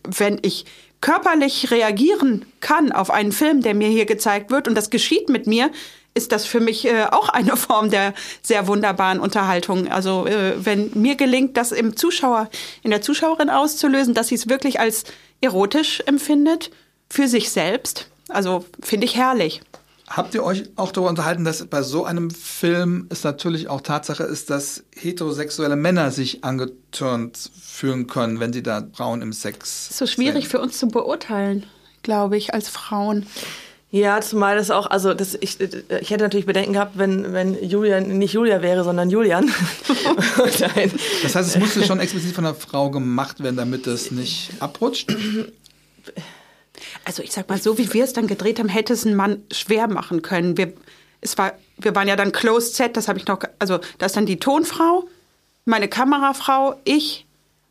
wenn ich körperlich reagieren kann auf einen Film, der mir hier gezeigt wird und das geschieht mit mir, ist das für mich äh, auch eine <laughs> Form der sehr wunderbaren Unterhaltung. Also äh, wenn mir gelingt, das im Zuschauer, in der Zuschauerin auszulösen, dass sie es wirklich als erotisch empfindet, für sich selbst, also finde ich herrlich. Habt ihr euch auch darüber unterhalten, dass bei so einem Film es natürlich auch Tatsache ist, dass heterosexuelle Männer sich angetörnt fühlen können, wenn sie da Frauen im Sex. So schwierig sehen. für uns zu beurteilen, glaube ich, als Frauen. Ja, zumal das auch, also das, ich, ich hätte natürlich Bedenken gehabt, wenn, wenn Julian nicht Julia wäre, sondern Julian. <laughs> <laughs> das heißt, es musste schon explizit von einer Frau gemacht werden, damit es nicht abrutscht? <clears throat> Also ich sag mal, so wie wir es dann gedreht haben, hätte es ein Mann schwer machen können. Wir, es war, wir waren ja dann Closed Set, das habe ich noch, also da ist dann die Tonfrau, meine Kamerafrau, ich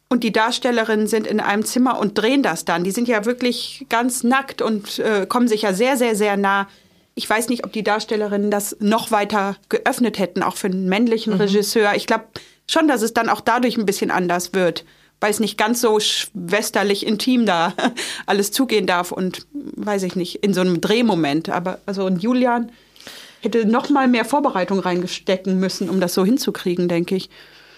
und die Darstellerinnen sind in einem Zimmer und drehen das dann. Die sind ja wirklich ganz nackt und äh, kommen sich ja sehr, sehr, sehr nah. Ich weiß nicht, ob die Darstellerinnen das noch weiter geöffnet hätten, auch für einen männlichen mhm. Regisseur. Ich glaube schon, dass es dann auch dadurch ein bisschen anders wird weil es nicht ganz so schwesterlich intim da <laughs> alles zugehen darf und weiß ich nicht, in so einem Drehmoment. Aber also ein Julian hätte noch mal mehr Vorbereitung reingestecken müssen, um das so hinzukriegen, denke ich.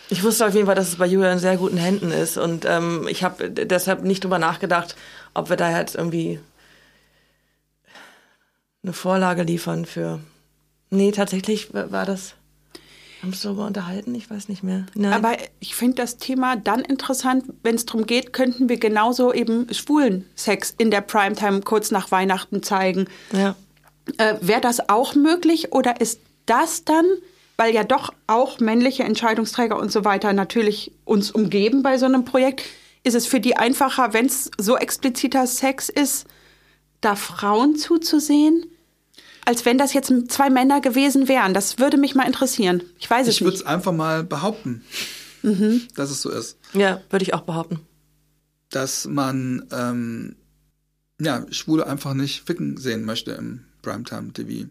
Ich wusste auf jeden Fall, dass es bei Julian in sehr guten Händen ist und ähm, ich habe deshalb nicht drüber nachgedacht, ob wir da jetzt irgendwie eine Vorlage liefern für. Nee, tatsächlich war das. Haben uns darüber unterhalten? Ich weiß nicht mehr. Nein. Aber ich finde das Thema dann interessant, wenn es darum geht, könnten wir genauso eben schwulen Sex in der Primetime kurz nach Weihnachten zeigen. Ja. Äh, Wäre das auch möglich oder ist das dann, weil ja doch auch männliche Entscheidungsträger und so weiter natürlich uns umgeben bei so einem Projekt, ist es für die einfacher, wenn es so expliziter Sex ist, da Frauen zuzusehen? Als wenn das jetzt zwei Männer gewesen wären. Das würde mich mal interessieren. Ich weiß es ich nicht. Ich würde es einfach mal behaupten, mhm. dass es so ist. Ja, würde ich auch behaupten. Dass man ähm, ja, Schwule einfach nicht ficken sehen möchte im Primetime-TV.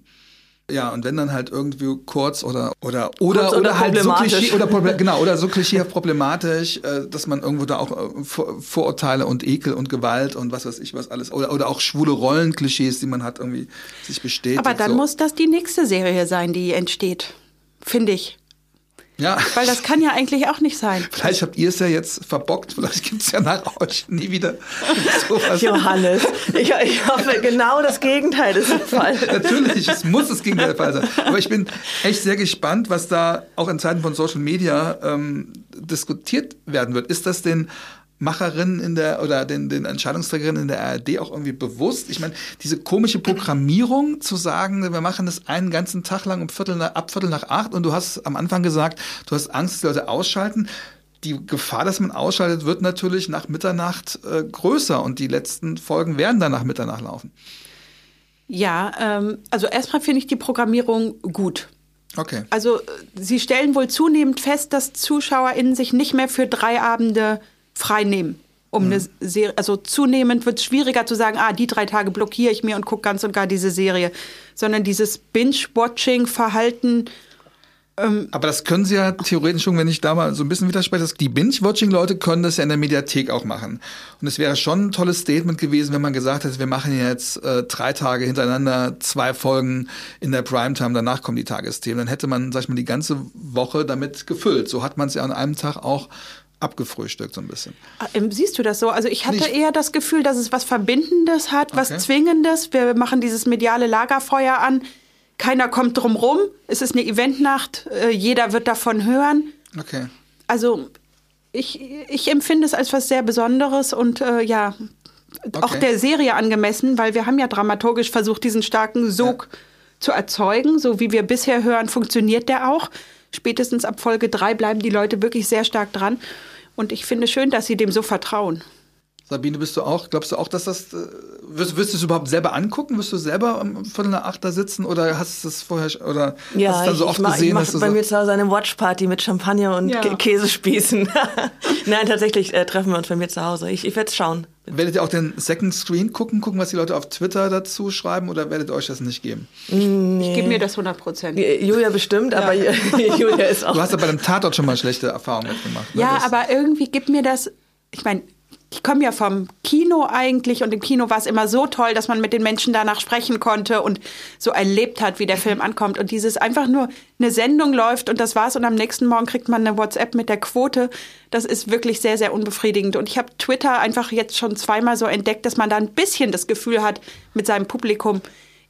Ja, und wenn dann halt irgendwie kurz oder oder oder kurz oder, oder halt so klischee oder <laughs> genau oder so klischeehaft problematisch, äh, dass man irgendwo da auch äh, Vorurteile und Ekel und Gewalt und was weiß ich was alles oder oder auch schwule Rollenklischees, die man hat irgendwie sich bestätigt. Aber dann so. muss das die nächste Serie sein, die entsteht, finde ich. Ja. Weil das kann ja eigentlich auch nicht sein. Vielleicht habt ihr es ja jetzt verbockt, vielleicht gibt es ja nach euch nie wieder sowas. Johannes, ich, ich, hoffe, genau das Gegenteil ist der Fall. Natürlich, es muss das Gegenteil der Fall sein. Aber ich bin echt sehr gespannt, was da auch in Zeiten von Social Media ähm, diskutiert werden wird. Ist das denn Macherinnen in der oder den, den Entscheidungsträgerinnen in der ARD auch irgendwie bewusst? Ich meine, diese komische Programmierung zu sagen, wir machen das einen ganzen Tag lang um Viertel nach, ab Viertel nach acht und du hast am Anfang gesagt, du hast Angst, dass die Leute ausschalten. Die Gefahr, dass man ausschaltet, wird natürlich nach Mitternacht äh, größer und die letzten Folgen werden dann nach Mitternacht laufen. Ja, ähm, also erstmal finde ich die Programmierung gut. Okay. Also sie stellen wohl zunehmend fest, dass ZuschauerInnen sich nicht mehr für drei Abende frei nehmen. Um mhm. eine Serie, also zunehmend wird es schwieriger zu sagen, ah, die drei Tage blockiere ich mir und gucke ganz und gar diese Serie, sondern dieses Binge-Watching-Verhalten. Ähm Aber das können Sie ja theoretisch schon, wenn ich da mal so ein bisschen widerspreche, die Binge-Watching-Leute können das ja in der Mediathek auch machen. Und es wäre schon ein tolles Statement gewesen, wenn man gesagt hätte, wir machen jetzt äh, drei Tage hintereinander zwei Folgen in der Primetime, danach kommen die Tagesthemen. Dann hätte man, sag ich mal, die ganze Woche damit gefüllt. So hat man es ja an einem Tag auch abgefrühstückt so ein bisschen. Ah, ähm, siehst du das so? Also ich hatte Nicht. eher das Gefühl, dass es was Verbindendes hat, was okay. Zwingendes. Wir machen dieses mediale Lagerfeuer an. Keiner kommt drum rum. Es ist eine Eventnacht. Äh, jeder wird davon hören. Okay. Also ich, ich empfinde es als was sehr Besonderes und äh, ja, okay. auch der Serie angemessen, weil wir haben ja dramaturgisch versucht, diesen starken Sog ja. zu erzeugen. So wie wir bisher hören, funktioniert der auch spätestens ab Folge 3 bleiben die Leute wirklich sehr stark dran. Und ich finde schön, dass sie dem so vertrauen. Sabine, bist du auch, glaubst du auch, dass das, äh, wirst, wirst du es überhaupt selber angucken? Wirst du selber am Viertel nach acht da sitzen oder hast du es vorher, oder ja, hast du dann so oft mach, gesehen? Ja, ich mache bei so mir zu Hause eine Watchparty mit Champagner und ja. Käsespießen. <laughs> Nein, tatsächlich äh, treffen wir uns bei mir zu Hause. Ich, ich werde es schauen. Werdet ihr auch den Second Screen gucken, gucken, was die Leute auf Twitter dazu schreiben oder werdet ihr euch das nicht geben? Nee. Ich gebe mir das 100 Prozent. Julia bestimmt, ja. aber <laughs> Julia ist auch. Du hast ja bei dem Tatort schon mal schlechte Erfahrungen mitgemacht. Ne? Ja, aber irgendwie gibt mir das, ich meine, ich komme ja vom Kino eigentlich und im Kino war es immer so toll, dass man mit den Menschen danach sprechen konnte und so erlebt hat, wie der Film ankommt. Und dieses einfach nur eine Sendung läuft und das war's und am nächsten Morgen kriegt man eine WhatsApp mit der Quote, das ist wirklich sehr, sehr unbefriedigend. Und ich habe Twitter einfach jetzt schon zweimal so entdeckt, dass man da ein bisschen das Gefühl hat, mit seinem Publikum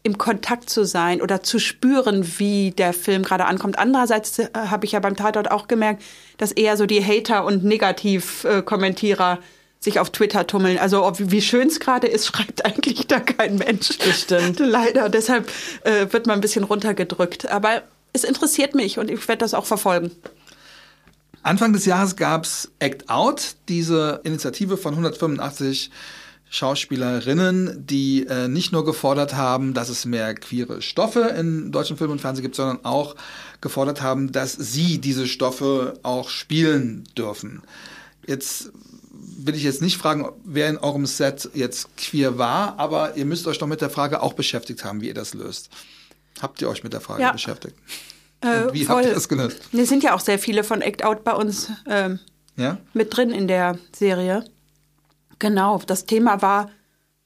im Kontakt zu sein oder zu spüren, wie der Film gerade ankommt. Andererseits äh, habe ich ja beim Tatort auch gemerkt, dass eher so die Hater und Negativ-Kommentierer äh, sich auf Twitter tummeln. Also ob, wie schön es gerade ist, <laughs> schreibt eigentlich da kein Mensch. Bestimmt. <laughs> Leider. Deshalb äh, wird man ein bisschen runtergedrückt. Aber es interessiert mich und ich werde das auch verfolgen. Anfang des Jahres gab es Act Out, diese Initiative von 185 Schauspielerinnen, die äh, nicht nur gefordert haben, dass es mehr queere Stoffe in deutschen Film und Fernsehen gibt, sondern auch gefordert haben, dass sie diese Stoffe auch spielen dürfen. Jetzt will ich jetzt nicht fragen, wer in eurem Set jetzt queer war, aber ihr müsst euch doch mit der Frage auch beschäftigt haben, wie ihr das löst. Habt ihr euch mit der Frage ja. beschäftigt? Äh, wie voll. habt ihr das gelöst? Es sind ja auch sehr viele von Act Out bei uns ähm, ja? mit drin in der Serie. Genau, das Thema war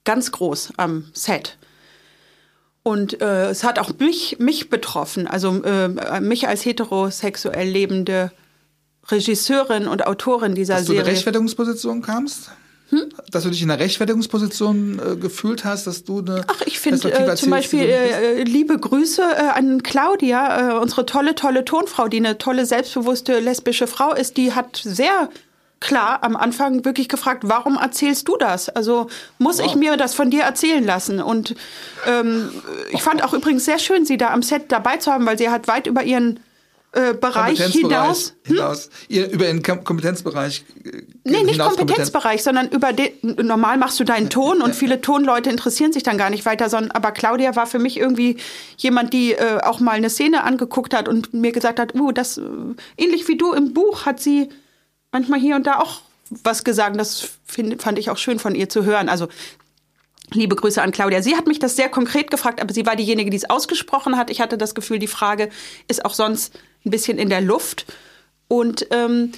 ganz groß am Set. Und äh, es hat auch mich, mich betroffen, also äh, mich als heterosexuell lebende Regisseurin und Autorin dieser Serie. Dass du in Rechtfertigungsposition kamst? Hm? Dass du dich in einer Rechtfertigungsposition äh, gefühlt hast, dass du eine. Ach, ich finde äh, zum Beispiel äh, liebe Grüße äh, an Claudia, äh, unsere tolle, tolle Tonfrau, die eine tolle, selbstbewusste lesbische Frau ist. Die hat sehr klar am Anfang wirklich gefragt, warum erzählst du das? Also muss wow. ich mir das von dir erzählen lassen? Und ähm, ich fand auch übrigens sehr schön, sie da am Set dabei zu haben, weil sie hat weit über ihren äh, Bereich hinaus. Hm? hinaus ihr, über den Kompetenzbereich. Äh, nee, nicht Kompetenzbereich, sondern über den. Normal machst du deinen Ton und viele Tonleute interessieren sich dann gar nicht weiter, sondern aber Claudia war für mich irgendwie jemand, die äh, auch mal eine Szene angeguckt hat und mir gesagt hat, uh, das äh, ähnlich wie du im Buch hat sie manchmal hier und da auch was gesagt. Das find, fand ich auch schön von ihr zu hören. Also Liebe Grüße an Claudia. Sie hat mich das sehr konkret gefragt, aber sie war diejenige, die es ausgesprochen hat. Ich hatte das Gefühl, die Frage ist auch sonst ein bisschen in der Luft. Und ähm,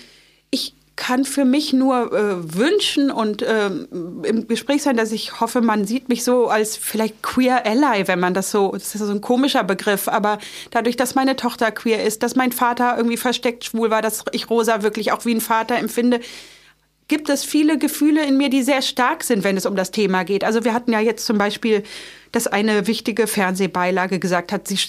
ich kann für mich nur äh, wünschen und äh, im Gespräch sein, dass ich hoffe, man sieht mich so als vielleicht queer ally, wenn man das so, das ist so ein komischer Begriff, aber dadurch, dass meine Tochter queer ist, dass mein Vater irgendwie versteckt schwul war, dass ich Rosa wirklich auch wie ein Vater empfinde, gibt es viele Gefühle in mir, die sehr stark sind, wenn es um das Thema geht. Also wir hatten ja jetzt zum Beispiel, dass eine wichtige Fernsehbeilage gesagt hat, sie,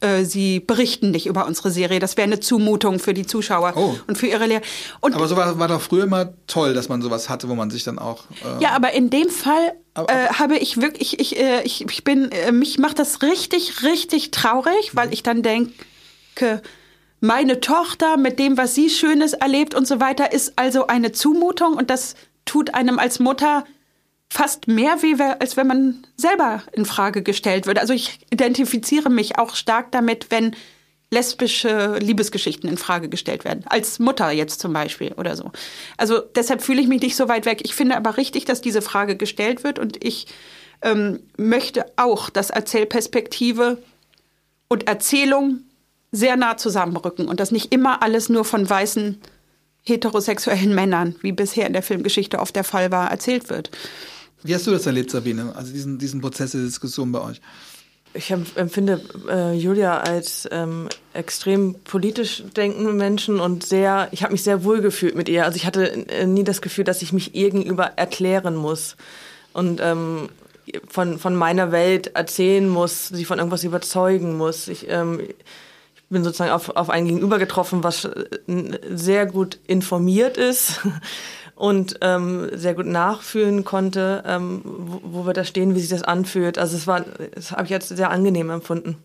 äh, sie berichten nicht über unsere Serie. Das wäre eine Zumutung für die Zuschauer oh. und für ihre Lehrer. aber so war, doch früher immer toll, dass man sowas hatte, wo man sich dann auch. Äh ja, aber in dem Fall äh, habe ich wirklich, ich, äh, ich, ich bin, äh, mich macht das richtig, richtig traurig, weil ich dann denke, meine Tochter mit dem, was sie Schönes erlebt und so weiter, ist also eine Zumutung und das tut einem als Mutter fast mehr weh, als wenn man selber in Frage gestellt wird. Also ich identifiziere mich auch stark damit, wenn lesbische Liebesgeschichten in Frage gestellt werden. Als Mutter jetzt zum Beispiel oder so. Also deshalb fühle ich mich nicht so weit weg. Ich finde aber richtig, dass diese Frage gestellt wird und ich ähm, möchte auch, dass Erzählperspektive und Erzählung sehr nah zusammenrücken und dass nicht immer alles nur von weißen heterosexuellen Männern, wie bisher in der Filmgeschichte oft der Fall war, erzählt wird. Wie hast du das erlebt, Sabine? Also diesen, diesen Prozess der Diskussion bei euch? Ich empfinde äh, Julia als ähm, extrem politisch denkenden Menschen und sehr, ich habe mich sehr wohl gefühlt mit ihr. Also ich hatte äh, nie das Gefühl, dass ich mich ihr erklären muss und ähm, von, von meiner Welt erzählen muss, sie von irgendwas überzeugen muss. Ich, ähm, bin sozusagen auf, auf ein Gegenüber getroffen, was äh, sehr gut informiert ist und ähm, sehr gut nachfühlen konnte, ähm, wo, wo wir da stehen, wie sich das anfühlt. Also es war, das habe ich als sehr angenehm empfunden.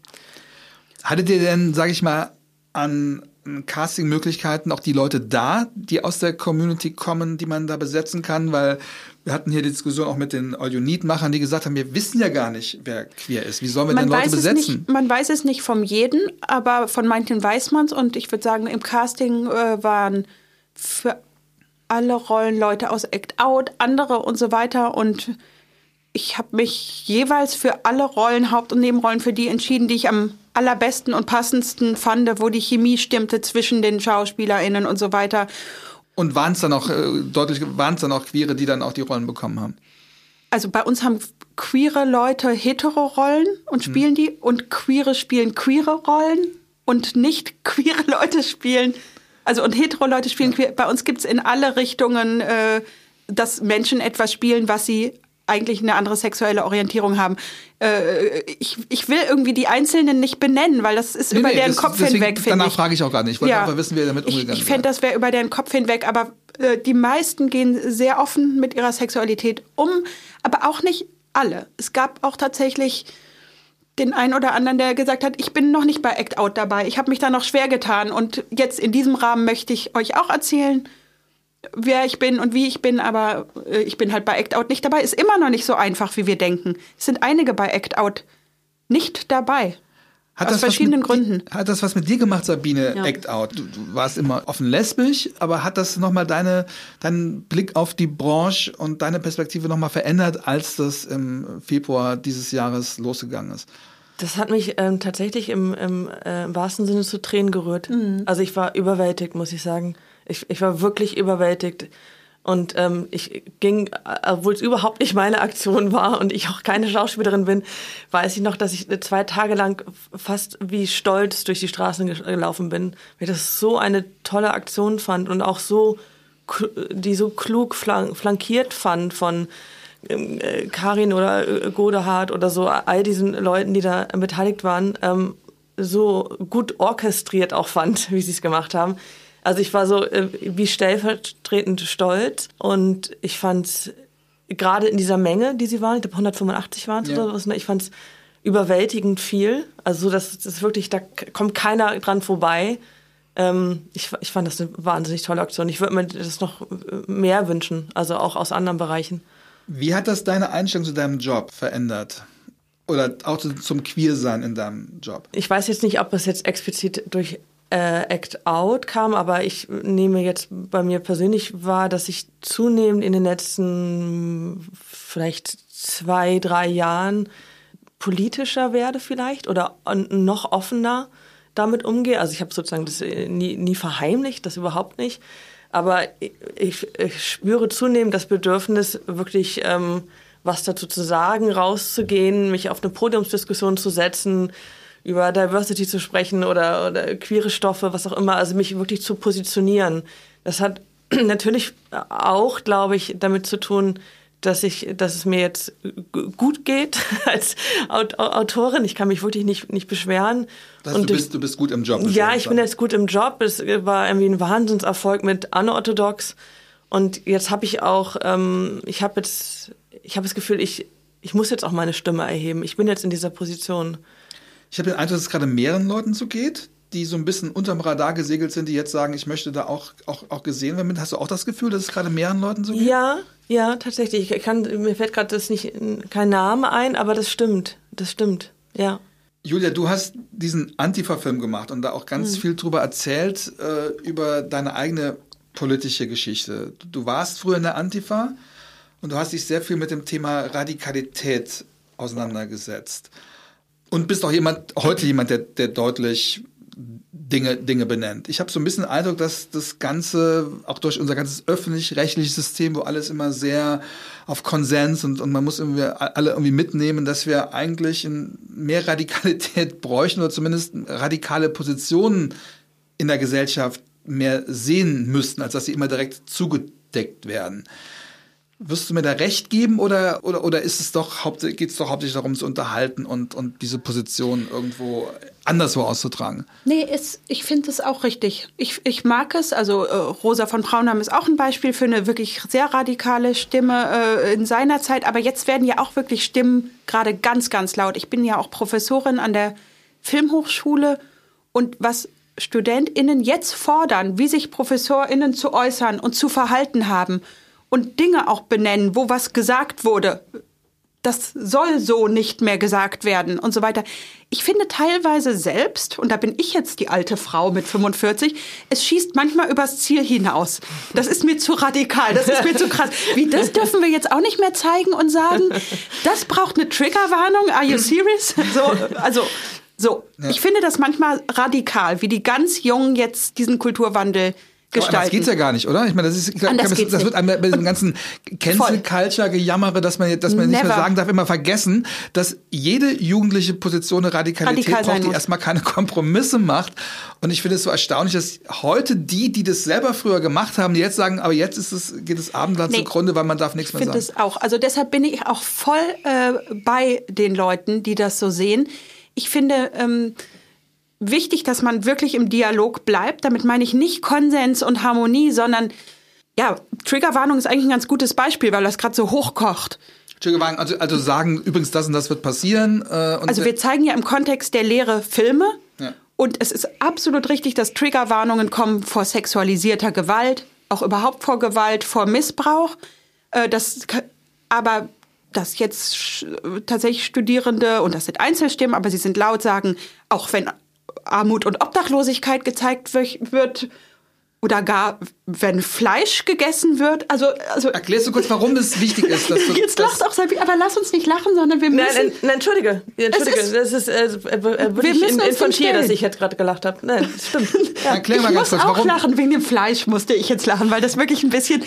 Hattet ihr denn, sage ich mal, an Casting-Möglichkeiten auch die Leute da, die aus der Community kommen, die man da besetzen kann? Weil wir hatten hier die Diskussion auch mit den All-You-Need-Machern, die gesagt haben, wir wissen ja gar nicht, wer queer ist. Wie sollen wir man denn Leute besetzen? Nicht, man weiß es nicht vom jeden, aber von manchen weiß man es. Und ich würde sagen, im Casting äh, waren für alle Rollen Leute aus Act Out, andere und so weiter. Und ich habe mich jeweils für alle Rollen, Haupt- und Nebenrollen, für die entschieden, die ich am allerbesten und passendsten fand, wo die Chemie stimmte zwischen den SchauspielerInnen und so weiter. Und waren es dann auch äh, deutlich, waren es dann auch Queere, die dann auch die Rollen bekommen haben? Also bei uns haben queere Leute hetero Rollen und hm. spielen hm. die und queere spielen queere Rollen und nicht queere <laughs> Leute spielen, also und hetero Leute spielen queer. Bei uns gibt es in alle Richtungen, äh, dass Menschen etwas spielen, was sie eigentlich eine andere sexuelle Orientierung haben. Äh, ich, ich will irgendwie die Einzelnen nicht benennen, weil das ist nee, über nee, deren das, Kopf deswegen, hinweg, Danach ich. frage ich auch gar nicht. Ich wollte ja. einfach wissen, wie ihr damit umgegangen Ich, ich fände, das wäre über deren Kopf hinweg, aber äh, die meisten gehen sehr offen mit ihrer Sexualität um, aber auch nicht alle. Es gab auch tatsächlich den einen oder anderen, der gesagt hat, ich bin noch nicht bei Act Out dabei. Ich habe mich da noch schwer getan und jetzt in diesem Rahmen möchte ich euch auch erzählen, wer ich bin und wie ich bin, aber äh, ich bin halt bei Act Out nicht dabei. Ist immer noch nicht so einfach, wie wir denken. Es sind einige bei Act Out nicht dabei. Hat aus verschiedenen Gründen. Hat das was mit dir gemacht, Sabine, ja. Act Out? Du, du, warst immer offen lesbisch, aber hat das nochmal deine, deinen Blick auf die Branche und deine Perspektive nochmal verändert, als das im Februar dieses Jahres losgegangen ist? Das hat mich ähm, tatsächlich im, im, äh, im, wahrsten Sinne zu Tränen gerührt. Mhm. Also ich war überwältigt, muss ich sagen. Ich, ich war wirklich überwältigt. Und ähm, ich ging, obwohl es überhaupt nicht meine Aktion war und ich auch keine Schauspielerin bin, weiß ich noch, dass ich zwei Tage lang fast wie stolz durch die Straßen gelaufen bin, weil ich das so eine tolle Aktion fand und auch so die so klug flankiert fand von ähm, äh, Karin oder äh, Godehard oder so, all diesen Leuten, die da beteiligt waren, ähm, so gut orchestriert auch fand, <laughs> wie sie es gemacht haben. Also ich war so äh, wie stellvertretend stolz und ich fand gerade in dieser Menge, die sie waren, ich glaube 185 waren es ja. oder was, ne, ich fand es überwältigend viel. Also das, das wirklich, da kommt keiner dran vorbei. Ähm, ich, ich fand das eine wahnsinnig tolle Aktion. Ich würde mir das noch mehr wünschen, also auch aus anderen Bereichen. Wie hat das deine Einstellung zu deinem Job verändert? Oder auch zum Queersein in deinem Job? Ich weiß jetzt nicht, ob es jetzt explizit durch äh, Act Out kam, aber ich nehme jetzt bei mir persönlich wahr, dass ich zunehmend in den letzten vielleicht zwei, drei Jahren politischer werde vielleicht oder noch offener damit umgehe. Also ich habe sozusagen das äh, nie, nie verheimlicht, das überhaupt nicht. Aber ich, ich spüre zunehmend das Bedürfnis, wirklich ähm, was dazu zu sagen, rauszugehen, mich auf eine Podiumsdiskussion zu setzen, über Diversity zu sprechen oder, oder queere Stoffe, was auch immer, also mich wirklich zu positionieren. Das hat <clears throat> natürlich auch, glaube ich, damit zu tun, dass ich, dass es mir jetzt gut geht <laughs> als Autorin. Ich kann mich wirklich nicht, nicht beschweren. Das heißt, und du, bist, du bist gut im Job. Ja, ich bin jetzt gut im Job. Es war irgendwie ein Wahnsinnserfolg mit Unorthodox. Und jetzt habe ich auch, ähm, ich habe jetzt, ich habe das Gefühl, ich, ich muss jetzt auch meine Stimme erheben. Ich bin jetzt in dieser Position. Ich habe den Eindruck, dass es gerade mehreren Leuten so geht, die so ein bisschen unterm Radar gesegelt sind, die jetzt sagen, ich möchte da auch, auch, auch gesehen werden. Hast du auch das Gefühl, dass es gerade mehreren Leuten so geht? Ja, ja, tatsächlich. Ich kann, mir fällt gerade das nicht kein Name ein, aber das stimmt. Das stimmt. Ja. Julia, du hast diesen Antifa-Film gemacht und da auch ganz mhm. viel drüber erzählt, äh, über deine eigene politische Geschichte. Du warst früher in der Antifa und du hast dich sehr viel mit dem Thema Radikalität auseinandergesetzt. Und bist auch jemand, heute jemand, der, der deutlich Dinge, Dinge benennt. Ich habe so ein bisschen den Eindruck, dass das Ganze, auch durch unser ganzes öffentlich-rechtliches System, wo alles immer sehr auf Konsens und, und man muss irgendwie alle irgendwie mitnehmen, dass wir eigentlich mehr Radikalität <laughs> bräuchten oder zumindest radikale Positionen in der Gesellschaft mehr sehen müssten, als dass sie immer direkt zugedeckt werden. Wirst du mir da recht geben oder, oder, oder ist es doch, geht es doch hauptsächlich darum zu unterhalten und, und diese Position irgendwo anderswo auszutragen? Nee, ist, ich finde es auch richtig. Ich, ich mag es. Also äh, Rosa von Braunheim ist auch ein Beispiel für eine wirklich sehr radikale Stimme äh, in seiner Zeit. Aber jetzt werden ja auch wirklich Stimmen gerade ganz, ganz laut. Ich bin ja auch Professorin an der Filmhochschule und was StudentInnen jetzt fordern, wie sich ProfessorInnen zu äußern und zu verhalten haben – und Dinge auch benennen, wo was gesagt wurde. Das soll so nicht mehr gesagt werden und so weiter. Ich finde teilweise selbst, und da bin ich jetzt die alte Frau mit 45, es schießt manchmal übers Ziel hinaus. Das ist mir zu radikal, das ist mir zu krass. Wie, das dürfen wir jetzt auch nicht mehr zeigen und sagen? Das braucht eine Triggerwarnung, are you serious? So, also, so. Ja. Ich finde das manchmal radikal, wie die ganz Jungen jetzt diesen Kulturwandel gestalten. Aber das geht's ja gar nicht, oder? Ich meine, das ist, glaub, das, das, das wird einem bei diesem ganzen <laughs> Cancel Culture gejammere, dass man, dass man nicht mehr sagen darf, immer vergessen, dass jede jugendliche Position eine Radikalität Radikal braucht, die erstmal keine Kompromisse macht. Und ich finde es so erstaunlich, dass heute die, die das selber früher gemacht haben, die jetzt sagen, aber jetzt ist es, geht das Abendland nee, zugrunde, weil man darf nichts mehr sagen. Ich finde es auch. Also deshalb bin ich auch voll äh, bei den Leuten, die das so sehen. Ich finde, ähm, wichtig, dass man wirklich im Dialog bleibt. Damit meine ich nicht Konsens und Harmonie, sondern ja, Triggerwarnung ist eigentlich ein ganz gutes Beispiel, weil das gerade so hochkocht. Triggerwarnung, also, also sagen übrigens, das und das wird passieren. Äh, also wir zeigen ja im Kontext der Lehre Filme. Ja. Und es ist absolut richtig, dass Triggerwarnungen kommen vor sexualisierter Gewalt, auch überhaupt vor Gewalt, vor Missbrauch. Äh, das, aber dass jetzt tatsächlich Studierende, und das sind Einzelstimmen, aber sie sind laut, sagen, auch wenn Armut und Obdachlosigkeit gezeigt wird oder gar wenn Fleisch gegessen wird. Also, also Erklärst du kurz, warum es wichtig ist? Dass du, <laughs> Jetzt lachst auch Sabi, aber lass uns nicht lachen, sondern wir müssen... Nein, nein, entschuldige, entschuldige, ist, das ist, äh, äh, wir müssen in, infantil, dass ich jetzt gerade gelacht habe. Nein, stimmt. <laughs> Ja. Erklär mal ich ganz muss kurz, auch lachen, wegen dem Fleisch musste ich jetzt lachen, weil das wirklich ein bisschen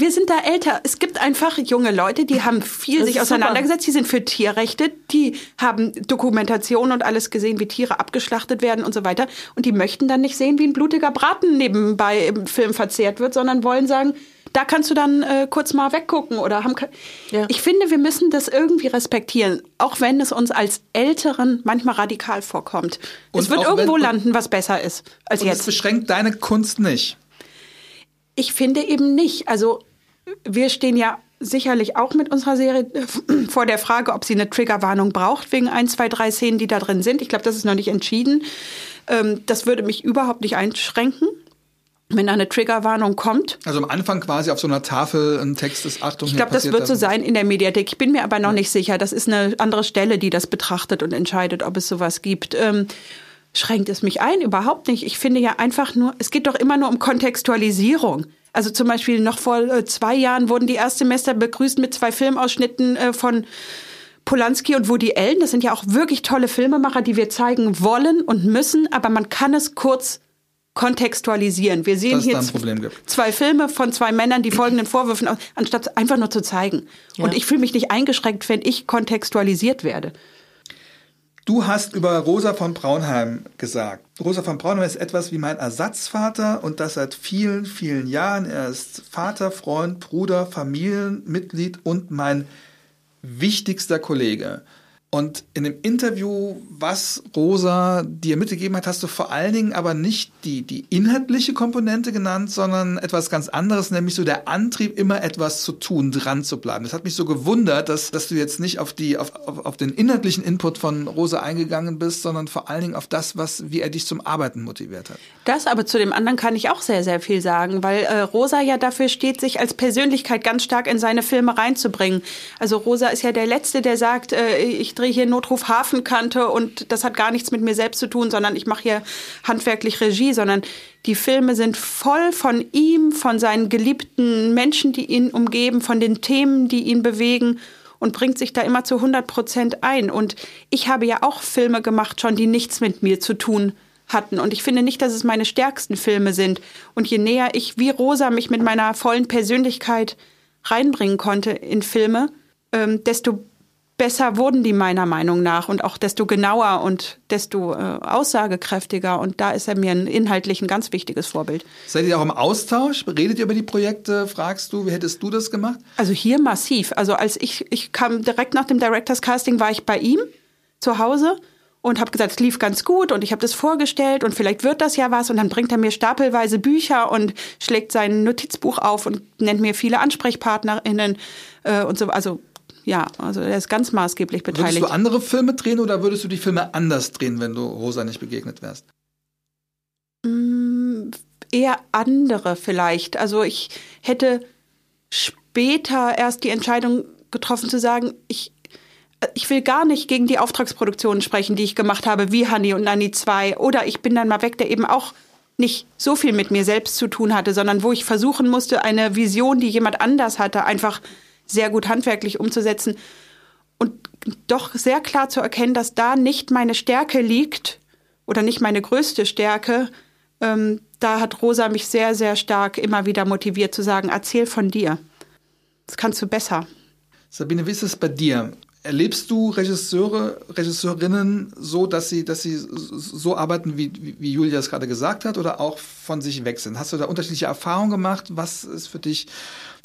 wir sind da älter. Es gibt einfach junge Leute, die haben viel Das sich auseinandergesetzt, die sind für Tierrechte, die haben Dokumentation und alles gesehen, wie Tiere abgeschlachtet werden und so weiter. Und die möchten dann nicht sehen, wie ein blutiger Braten nebenbei im Film verzehrt wird, sondern wollen sagen, da kannst du dann äh, kurz mal weggucken oder haben. ke- Ja. Ich finde, wir müssen das irgendwie respektieren, auch wenn es uns als Älteren manchmal radikal vorkommt. Und es wird irgendwo landen, was besser ist als Und es jetzt. beschränkt deine Kunst nicht. Ich finde eben nicht. Also wir stehen ja sicherlich auch mit unserer Serie äh, <clears throat> vor der Frage, ob sie eine Triggerwarnung braucht wegen ein, zwei, drei Szenen, die da drin sind. Ich glaube, das ist noch nicht entschieden. Ähm, das würde mich überhaupt nicht einschränken, wenn da eine Triggerwarnung kommt. Also am Anfang quasi auf so einer Tafel ein Text ist Achtung. Ich glaube, das wird so sein in der Mediathek. Ich bin mir aber noch nicht sicher. Das ist eine andere Stelle, die das betrachtet und entscheidet, ob es sowas gibt. Schränkt es mich ein? Überhaupt nicht. Ich finde ja einfach nur, es geht doch immer nur um Kontextualisierung. Also zum Beispiel noch vor äh, zwei Jahren wurden die Erstsemester begrüßt mit zwei Filmausschnitten äh, von Polanski und Woody Allen. Das sind ja auch wirklich tolle Filmemacher, die wir zeigen wollen und müssen, aber man kann es kurz kontextualisieren. Wir sehen hier zwei Filme von zwei Männern, die folgenden Vorwürfen, anstatt einfach nur zu zeigen. Und ich fühle mich nicht eingeschränkt, wenn ich kontextualisiert werde. Du hast über Rosa von Braunheim gesagt. Rosa von Braunheim ist etwas wie mein Ersatzvater und das seit vielen, vielen Jahren. Er ist Vater, Freund, Bruder, Familienmitglied und mein wichtigster Kollege. Und in dem Interview, was Rosa dir mitgegeben hat, hast du vor allen Dingen aber nicht die, die inhaltliche Komponente genannt, sondern etwas ganz anderes, nämlich so der Antrieb, immer etwas zu tun, dran zu bleiben. Das hat mich so gewundert, dass, dass du jetzt nicht auf, die, auf, auf, auf den inhaltlichen Input von Rosa eingegangen bist, sondern vor allen Dingen auf das, was, wie er dich zum Arbeiten motiviert hat. Das aber zu dem anderen kann ich auch sehr, sehr viel sagen, weil äh, Rosa ja dafür steht, sich als Persönlichkeit ganz stark in seine Filme reinzubringen. Also Rosa ist ja der Letzte, der sagt, äh, ich drehe hier Notruf Hafenkante und das hat gar nichts mit mir selbst zu tun, sondern ich mache hier handwerklich Regie, sondern die Filme sind voll von ihm, von seinen geliebten Menschen, die ihn umgeben, von den Themen, die ihn bewegen und bringt sich da immer zu 100 Prozent ein. Und ich habe ja auch Filme gemacht schon, die nichts mit mir zu tun hatten. Und ich finde nicht, dass es meine stärksten Filme sind. Und je näher ich wie Rosa mich mit meiner vollen Persönlichkeit reinbringen konnte in Filme, ähm, desto besser wurden die meiner Meinung nach und auch desto genauer und desto äh, aussagekräftiger. Und da ist er mir ein inhaltlich ein ganz wichtiges Vorbild. Seid ihr auch im Austausch? Redet ihr über die Projekte? Fragst du, wie hättest du das gemacht? Also hier massiv. Also als ich, ich kam direkt nach dem Directors Casting, war ich bei ihm zu Hause und habe gesagt, es lief ganz gut und ich habe das vorgestellt und vielleicht wird das ja was und dann bringt er mir stapelweise Bücher und schlägt sein Notizbuch auf und nennt mir viele AnsprechpartnerInnen äh, und so. Also ja, also er ist ganz maßgeblich Würdest beteiligt. du andere Filme drehen oder würdest du die Filme anders drehen, wenn du Rosa nicht begegnet wärst? eher andere vielleicht. Also ich hätte später erst die Entscheidung getroffen zu sagen, ich, ich will gar nicht gegen die Auftragsproduktionen sprechen, die ich gemacht habe, wie Honey und Nanny 2. Oder ich bin dann mal weg, der eben auch nicht so viel mit mir selbst zu tun hatte, sondern wo ich versuchen musste, eine Vision, die jemand anders hatte, einfach sehr gut handwerklich umzusetzen und doch sehr klar zu erkennen, dass da nicht meine Stärke liegt oder nicht meine größte Stärke. Ähm, da hat Rosa mich sehr, sehr stark immer wieder motiviert zu sagen, erzähl von dir. Das kannst du besser. Sabine, wie ist es bei dir? Erlebst du Regisseure, Regisseurinnen so, dass sie, dass sie so arbeiten, wie, wie Julia es gerade gesagt hat, oder auch von sich sind? Hast du da unterschiedliche Erfahrungen gemacht? Was ist für dich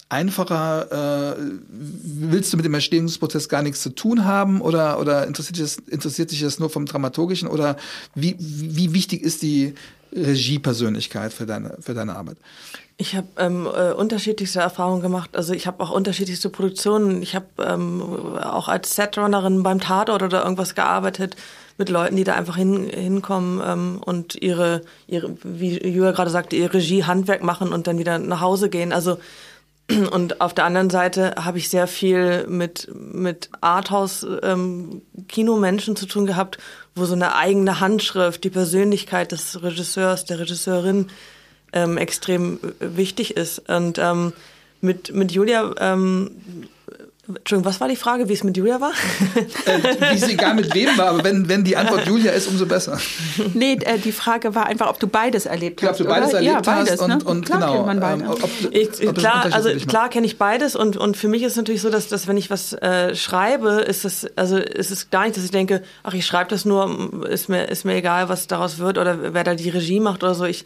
einfacher? Äh, willst du mit dem Entstehungsprozess gar nichts zu tun haben? Oder, oder interessiert, dich das, interessiert dich das nur vom Dramaturgischen? Oder wie, wie wichtig ist die Regiepersönlichkeit für deine, für deine Arbeit? Ich habe ähm, äh, unterschiedlichste Erfahrungen gemacht. Also ich habe auch unterschiedlichste Produktionen. Ich habe ähm, auch als Setrunnerin beim Tatort oder irgendwas gearbeitet mit Leuten, die da einfach hin, hinkommen ähm, und ihre, ihre, wie Julia gerade sagte, ihr Regie-Handwerk machen und dann wieder nach Hause gehen. Also und auf der anderen Seite habe ich sehr viel mit, mit Arthouse-Kinomenschen zu tun gehabt, wo so eine eigene Handschrift, die Persönlichkeit des Regisseurs, der Regisseurin ähm, extrem wichtig ist. Und ähm, mit, mit Julia ähm, Entschuldigung, was war die Frage, wie es mit Julia war? Äh, wie es egal mit wem war, aber wenn, wenn die Antwort Julia ist, umso besser. Nee, äh, die Frage war einfach, ob du beides erlebt hast. ob du beides oder? erlebt ja, beides, hast und, ne? und klar genau. kennt man beide. ähm, ob, ob Ich, einen klar, also klar kenne ich beides und, und für mich ist es natürlich so, dass, dass wenn ich was äh, schreibe, ist es also ist es gar nicht, dass ich denke, ach ich schreibe das nur, ist mir ist mir egal, was daraus wird oder wer da die Regie macht oder so. Ich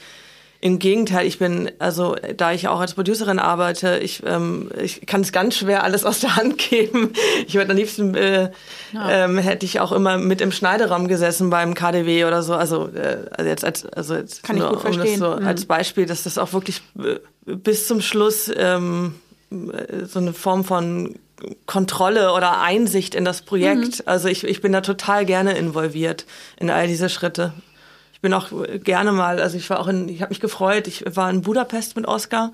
im Gegenteil, ich bin, also da ich auch als Producerin arbeite, ich, ähm, ich kann es ganz schwer alles <laughs> aus der Hand geben. Ich würde am liebsten, äh, ähm, hätte ich auch immer mit im Schneideraum gesessen beim KDW oder so. Also, äh, also jetzt als, also jetzt Kann ich nur, gut um das verstehen. so Mhm. als Beispiel, dass das auch wirklich äh, bis zum Schluss ähm, äh, so eine Form von Kontrolle oder Einsicht in das Projekt. Mhm. Also ich, ich bin da total gerne involviert in all diese Schritte. Ich bin auch gerne mal, also ich war auch in, ich habe mich gefreut, ich war in Budapest mit Oscar.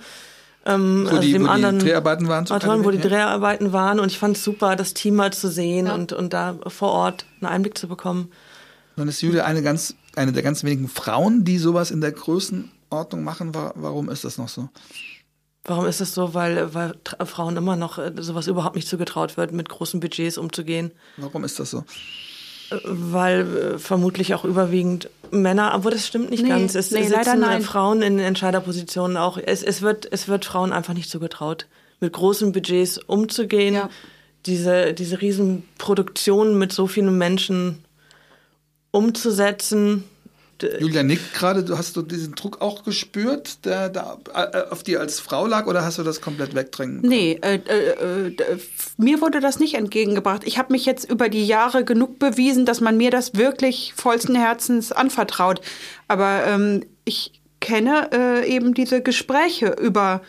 Ähm, Wo also die- dem wo die anderen Dreharbeiten waren zum Autoren, wo die ja. Dreharbeiten waren und ich fand es super, das Team mal zu sehen und, und da vor Ort einen Einblick zu bekommen. Dann ist Julia eine ganz, eine der ganz wenigen Frauen, die sowas in der Größenordnung machen. Wa- Warum ist das noch so? Warum ist das so? Weil, weil Frauen immer noch äh, sowas überhaupt nicht zugetraut wird, mit großen Budgets umzugehen. Warum ist das so? Weil äh, vermutlich auch überwiegend Männer, aber das stimmt nicht Nee, ganz. Es nee, sitzen. Frauen in Entscheiderpositionen auch. Es, es, wird, es wird Frauen einfach nicht zugetraut, mit großen Budgets umzugehen. Ja. Diese, diese Riesenproduktionen mit so vielen Menschen umzusetzen. Julia nickt gerade. Du hast du diesen Druck auch gespürt, der da äh, auf dir als Frau lag, oder hast du das komplett wegdrängen? Nee, äh, äh, äh, mir wurde das nicht entgegengebracht. Ich habe mich jetzt über die Jahre genug bewiesen, dass man mir das wirklich vollsten Herzens anvertraut. Aber ähm, ich kenne äh, eben diese Gespräche über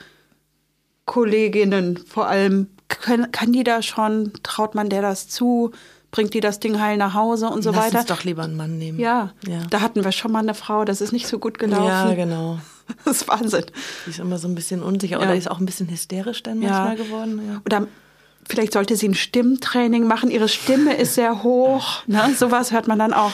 Kolleginnen vor allem. Kann, kann die da schon, traut man der das zu, bringt die das Ding heil nach Hause und so Lass weiter? uns doch lieber einen Mann nehmen. ja, ja. da hatten wir schon mal eine Frau, das ist nicht so gut gelaufen. Ja, genau. <laughs> Das ist Wahnsinn. Die ist immer so ein bisschen unsicher Ja. oder ist auch ein bisschen hysterisch dann Ja. manchmal geworden. Ja. Oder vielleicht sollte sie ein Stimmtraining machen. Ihre Stimme ist sehr hoch. Ne? Sowas hört man dann auch.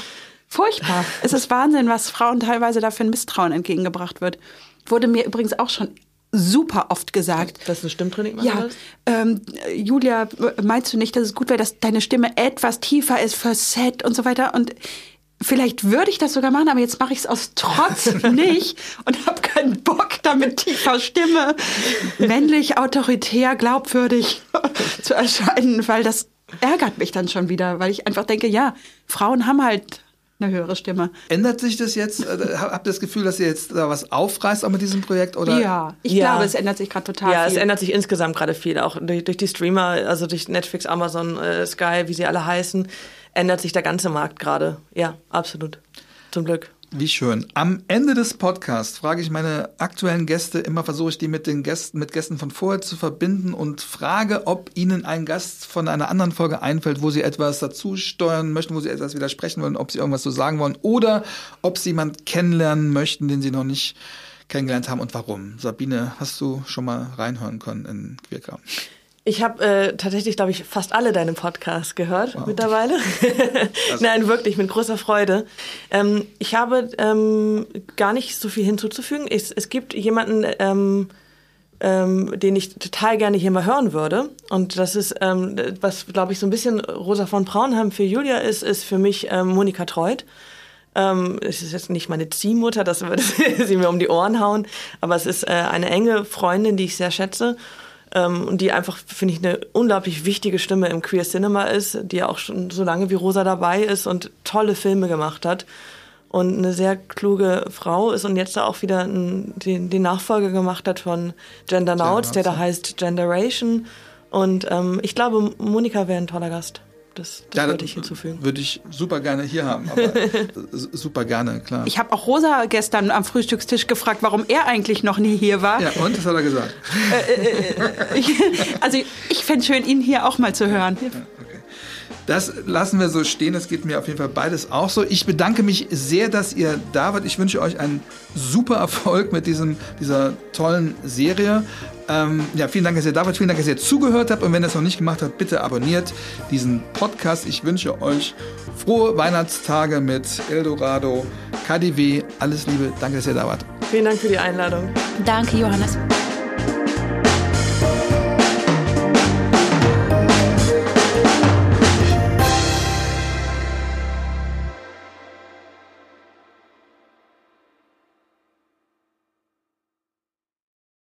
Furchtbar. Es ist Wahnsinn, was Frauen teilweise da für ein Misstrauen entgegengebracht wird. Wurde mir übrigens auch schon super oft gesagt. Dass du Stimmtraining machen Ja, ähm, Julia, meinst du nicht, dass es gut wäre, dass deine Stimme etwas tiefer ist für Set und so weiter? Und vielleicht würde ich das sogar machen, aber jetzt mache ich es aus Trotz <laughs> nicht und habe keinen Bock, damit tiefer Stimme, männlich, autoritär, glaubwürdig zu erscheinen, weil das ärgert mich dann schon wieder, weil ich einfach denke, ja, Frauen haben halt eine höhere Stimme. Ändert sich das jetzt? Äh, Habt ihr das Gefühl, dass ihr jetzt da was aufreißt auch mit diesem Projekt? Oder? ja, ich Ja. glaube, es ändert sich gerade total Ja, viel. es ändert sich insgesamt gerade viel. Auch durch, durch die Streamer, also durch Netflix, Amazon, äh, Sky, wie sie alle heißen, ändert sich der ganze Markt gerade. Ja, absolut. Zum Glück. Wie schön. Am Ende des Podcasts frage ich meine aktuellen Gäste, immer versuche ich die mit den Gästen, mit Gästen von vorher zu verbinden und frage, ob ihnen ein Gast von einer anderen Folge einfällt, wo sie etwas dazu steuern möchten, wo sie etwas widersprechen wollen, ob sie irgendwas zu sagen wollen oder ob sie jemanden kennenlernen möchten, den sie noch nicht kennengelernt haben und warum. Sabine, hast du schon mal reinhören können in Queerkram? Ich habe äh, tatsächlich, glaube ich, fast alle deine Podcasts gehört mittlerweile. <laughs> Nein, wirklich, mit großer Freude. Ähm, ich habe ähm, gar nicht so viel hinzuzufügen. Es, es gibt jemanden, ähm, ähm, den ich total gerne hier mal hören würde. Und das ist, ähm, was, glaube ich, so ein bisschen Rosa von Braunheim für Julia ist, ist für mich ähm, Monika Treut. Ähm, es ist jetzt nicht meine Ziehmutter, das würde <laughs> sie mir um die Ohren hauen, aber es ist äh, eine enge Freundin, die ich sehr schätze ähm, und die einfach, finde ich, eine unglaublich wichtige Stimme im Queer Cinema ist, die ja auch schon so lange wie Rosa dabei ist und tolle Filme gemacht hat und eine sehr kluge Frau ist und jetzt da auch wieder einen, den, den Nachfolger gemacht hat von Gender Nauts, der da heißt Generation und ähm, ich glaube, Monika wäre ein toller Gast. Das, das würde ich hinzufügen. Würde ich super gerne hier haben, <laughs> super gerne, klar. Ich habe auch Rosa gestern am Frühstückstisch gefragt, warum er eigentlich noch nie hier war. ja, und? Was hat er gesagt? Ich, also ich fände schön, ihn hier auch mal zu hören. Das lassen wir so stehen. Das geht mir auf jeden Fall beides auch so. Ich bedanke mich sehr, dass ihr da wart. Ich wünsche euch einen super Erfolg mit diesem, dieser tollen Serie. Ähm, ja, vielen Dank, dass ihr da wart. Vielen Dank, dass ihr zugehört habt. Und wenn ihr es noch nicht gemacht habt, bitte abonniert diesen Podcast. Ich wünsche euch frohe Weihnachtstage mit Eldorado, KDW. Alles Liebe. Danke, dass ihr da wart. Vielen Dank für die Einladung. Danke, Johannes.